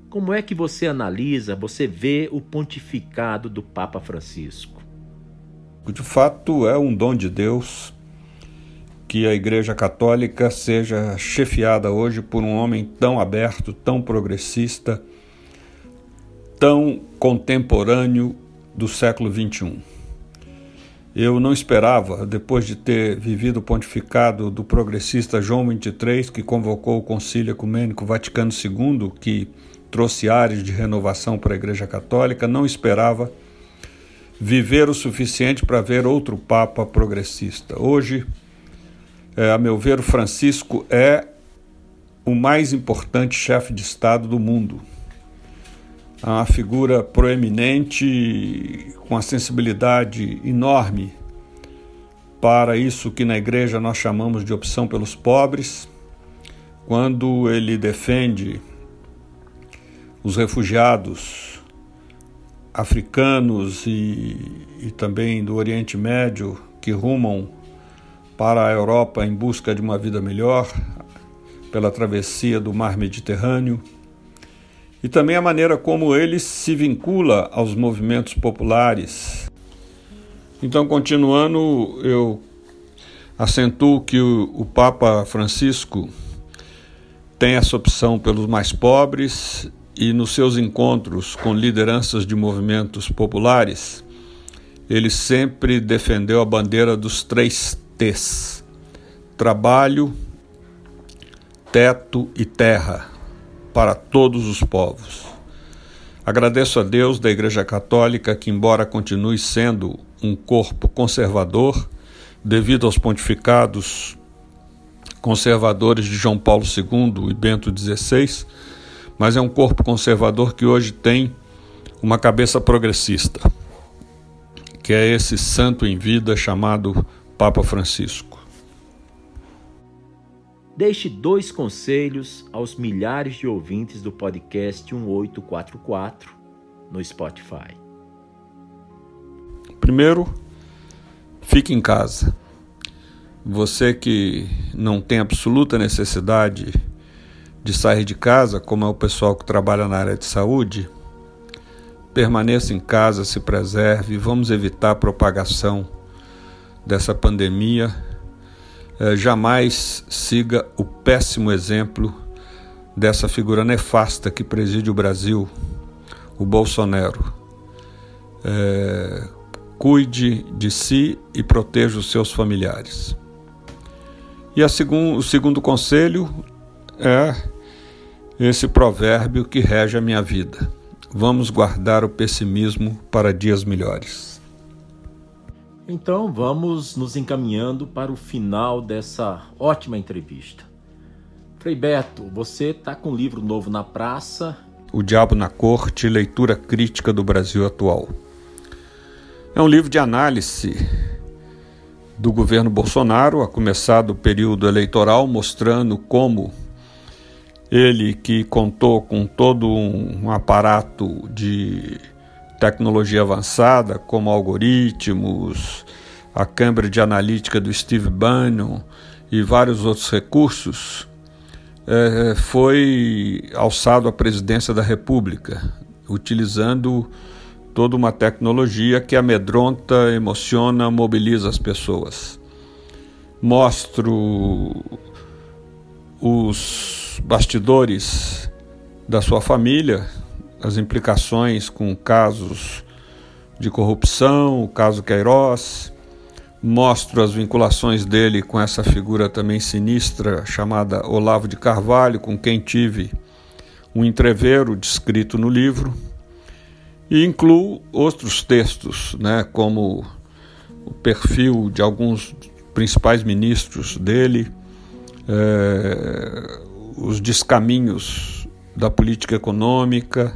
Speaker 2: como é que você analisa, você vê o pontificado do Papa Francisco?
Speaker 3: De fato, é um dom de Deus que a Igreja Católica seja chefiada hoje por um homem tão aberto, tão progressista, tão contemporâneo do século XXI. Eu não esperava, depois de ter vivido o pontificado do progressista João XXIII, que convocou o Concílio Ecumênico Vaticano II, que trouxe áreas de renovação para a Igreja Católica, não esperava viver o suficiente para ver outro Papa progressista. Hoje, é, a meu ver, o Francisco é o mais importante chefe de Estado do mundo uma figura proeminente, com a sensibilidade enorme para isso que na igreja nós chamamos de opção pelos pobres, quando ele defende os refugiados africanos e, e também do Oriente Médio que rumam para a Europa em busca de uma vida melhor, pela travessia do mar Mediterrâneo e também a maneira como ele se vincula aos movimentos populares. Então, continuando, eu acentuo que o, o Papa Francisco tem essa opção pelos mais pobres e nos seus encontros com lideranças de movimentos populares, ele sempre defendeu a bandeira dos três T's: trabalho, teto e terra para todos os povos. Agradeço a Deus da Igreja Católica que, embora continue sendo um corpo conservador, devido aos pontificados conservadores de João Paulo II e Bento XVI, mas é um corpo conservador que hoje tem uma cabeça progressista, que é esse santo em vida chamado Papa Francisco.
Speaker 2: Deixe dois conselhos aos milhares de ouvintes do podcast 1844 no Spotify.
Speaker 3: Primeiro, fique em casa. Você que não tem absoluta necessidade de sair de casa, como é o pessoal que trabalha na área de saúde, permaneça em casa, se preserve, vamos evitar a propagação dessa pandemia jamais siga o péssimo exemplo dessa figura nefasta que preside o Brasil, o Bolsonaro. É, cuide de si e proteja os seus familiares. E segun, o segundo conselho é esse provérbio que rege a minha vida. Vamos guardar o pessimismo para dias melhores.
Speaker 2: Então vamos nos encaminhando para o final dessa ótima entrevista. Frei Beto, você está com um livro novo na praça.
Speaker 3: O Diabo na Corte, leitura crítica do Brasil atual. É um livro de análise do governo Bolsonaro, a começar do período eleitoral, mostrando como ele, que contou com todo um aparato de tecnologia avançada, como algoritmos, a Cambridge Analytica do Steve Bannon e vários outros recursos, é, foi alçado à presidência da República, utilizando toda uma tecnologia que amedronta, emociona, mobiliza as pessoas. Mostro os bastidores da sua família, as implicações com casos de corrupção, o caso Queiroz, mostro as vinculações dele com essa figura também sinistra chamada Olavo de Carvalho, com quem tive um entreveiro descrito no livro, e incluo outros textos, né, como o perfil de alguns principais ministros dele, eh, os descaminhos da política econômica,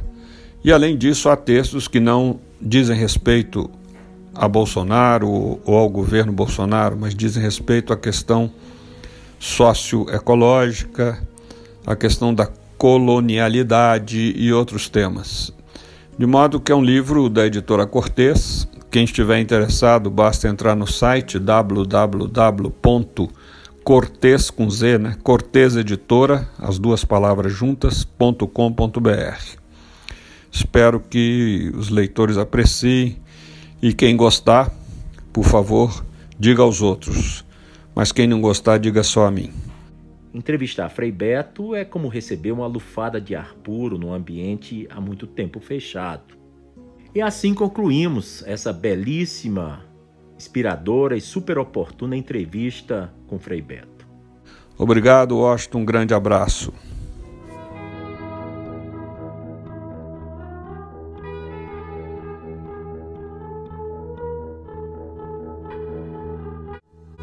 Speaker 3: e além disso, há textos que não dizem respeito a Bolsonaro ou ao governo Bolsonaro, mas dizem respeito à questão socioecológica, à questão da colonialidade e outros temas. De modo que é um livro da editora Cortez. Quem estiver interessado, basta entrar no site www.cortez.com.br Cortez com Z, né? Cortez Editora, as duas palavras juntas.com.br. Espero que os leitores apreciem e quem gostar, por favor, diga aos outros. Mas quem não gostar, diga só a mim.
Speaker 2: Entrevistar Frei Beto é como receber uma lufada de ar puro num ambiente há muito tempo fechado. E assim concluímos essa belíssima, inspiradora e super oportuna entrevista com Frei Beto.
Speaker 3: Obrigado, Washington. Um grande abraço.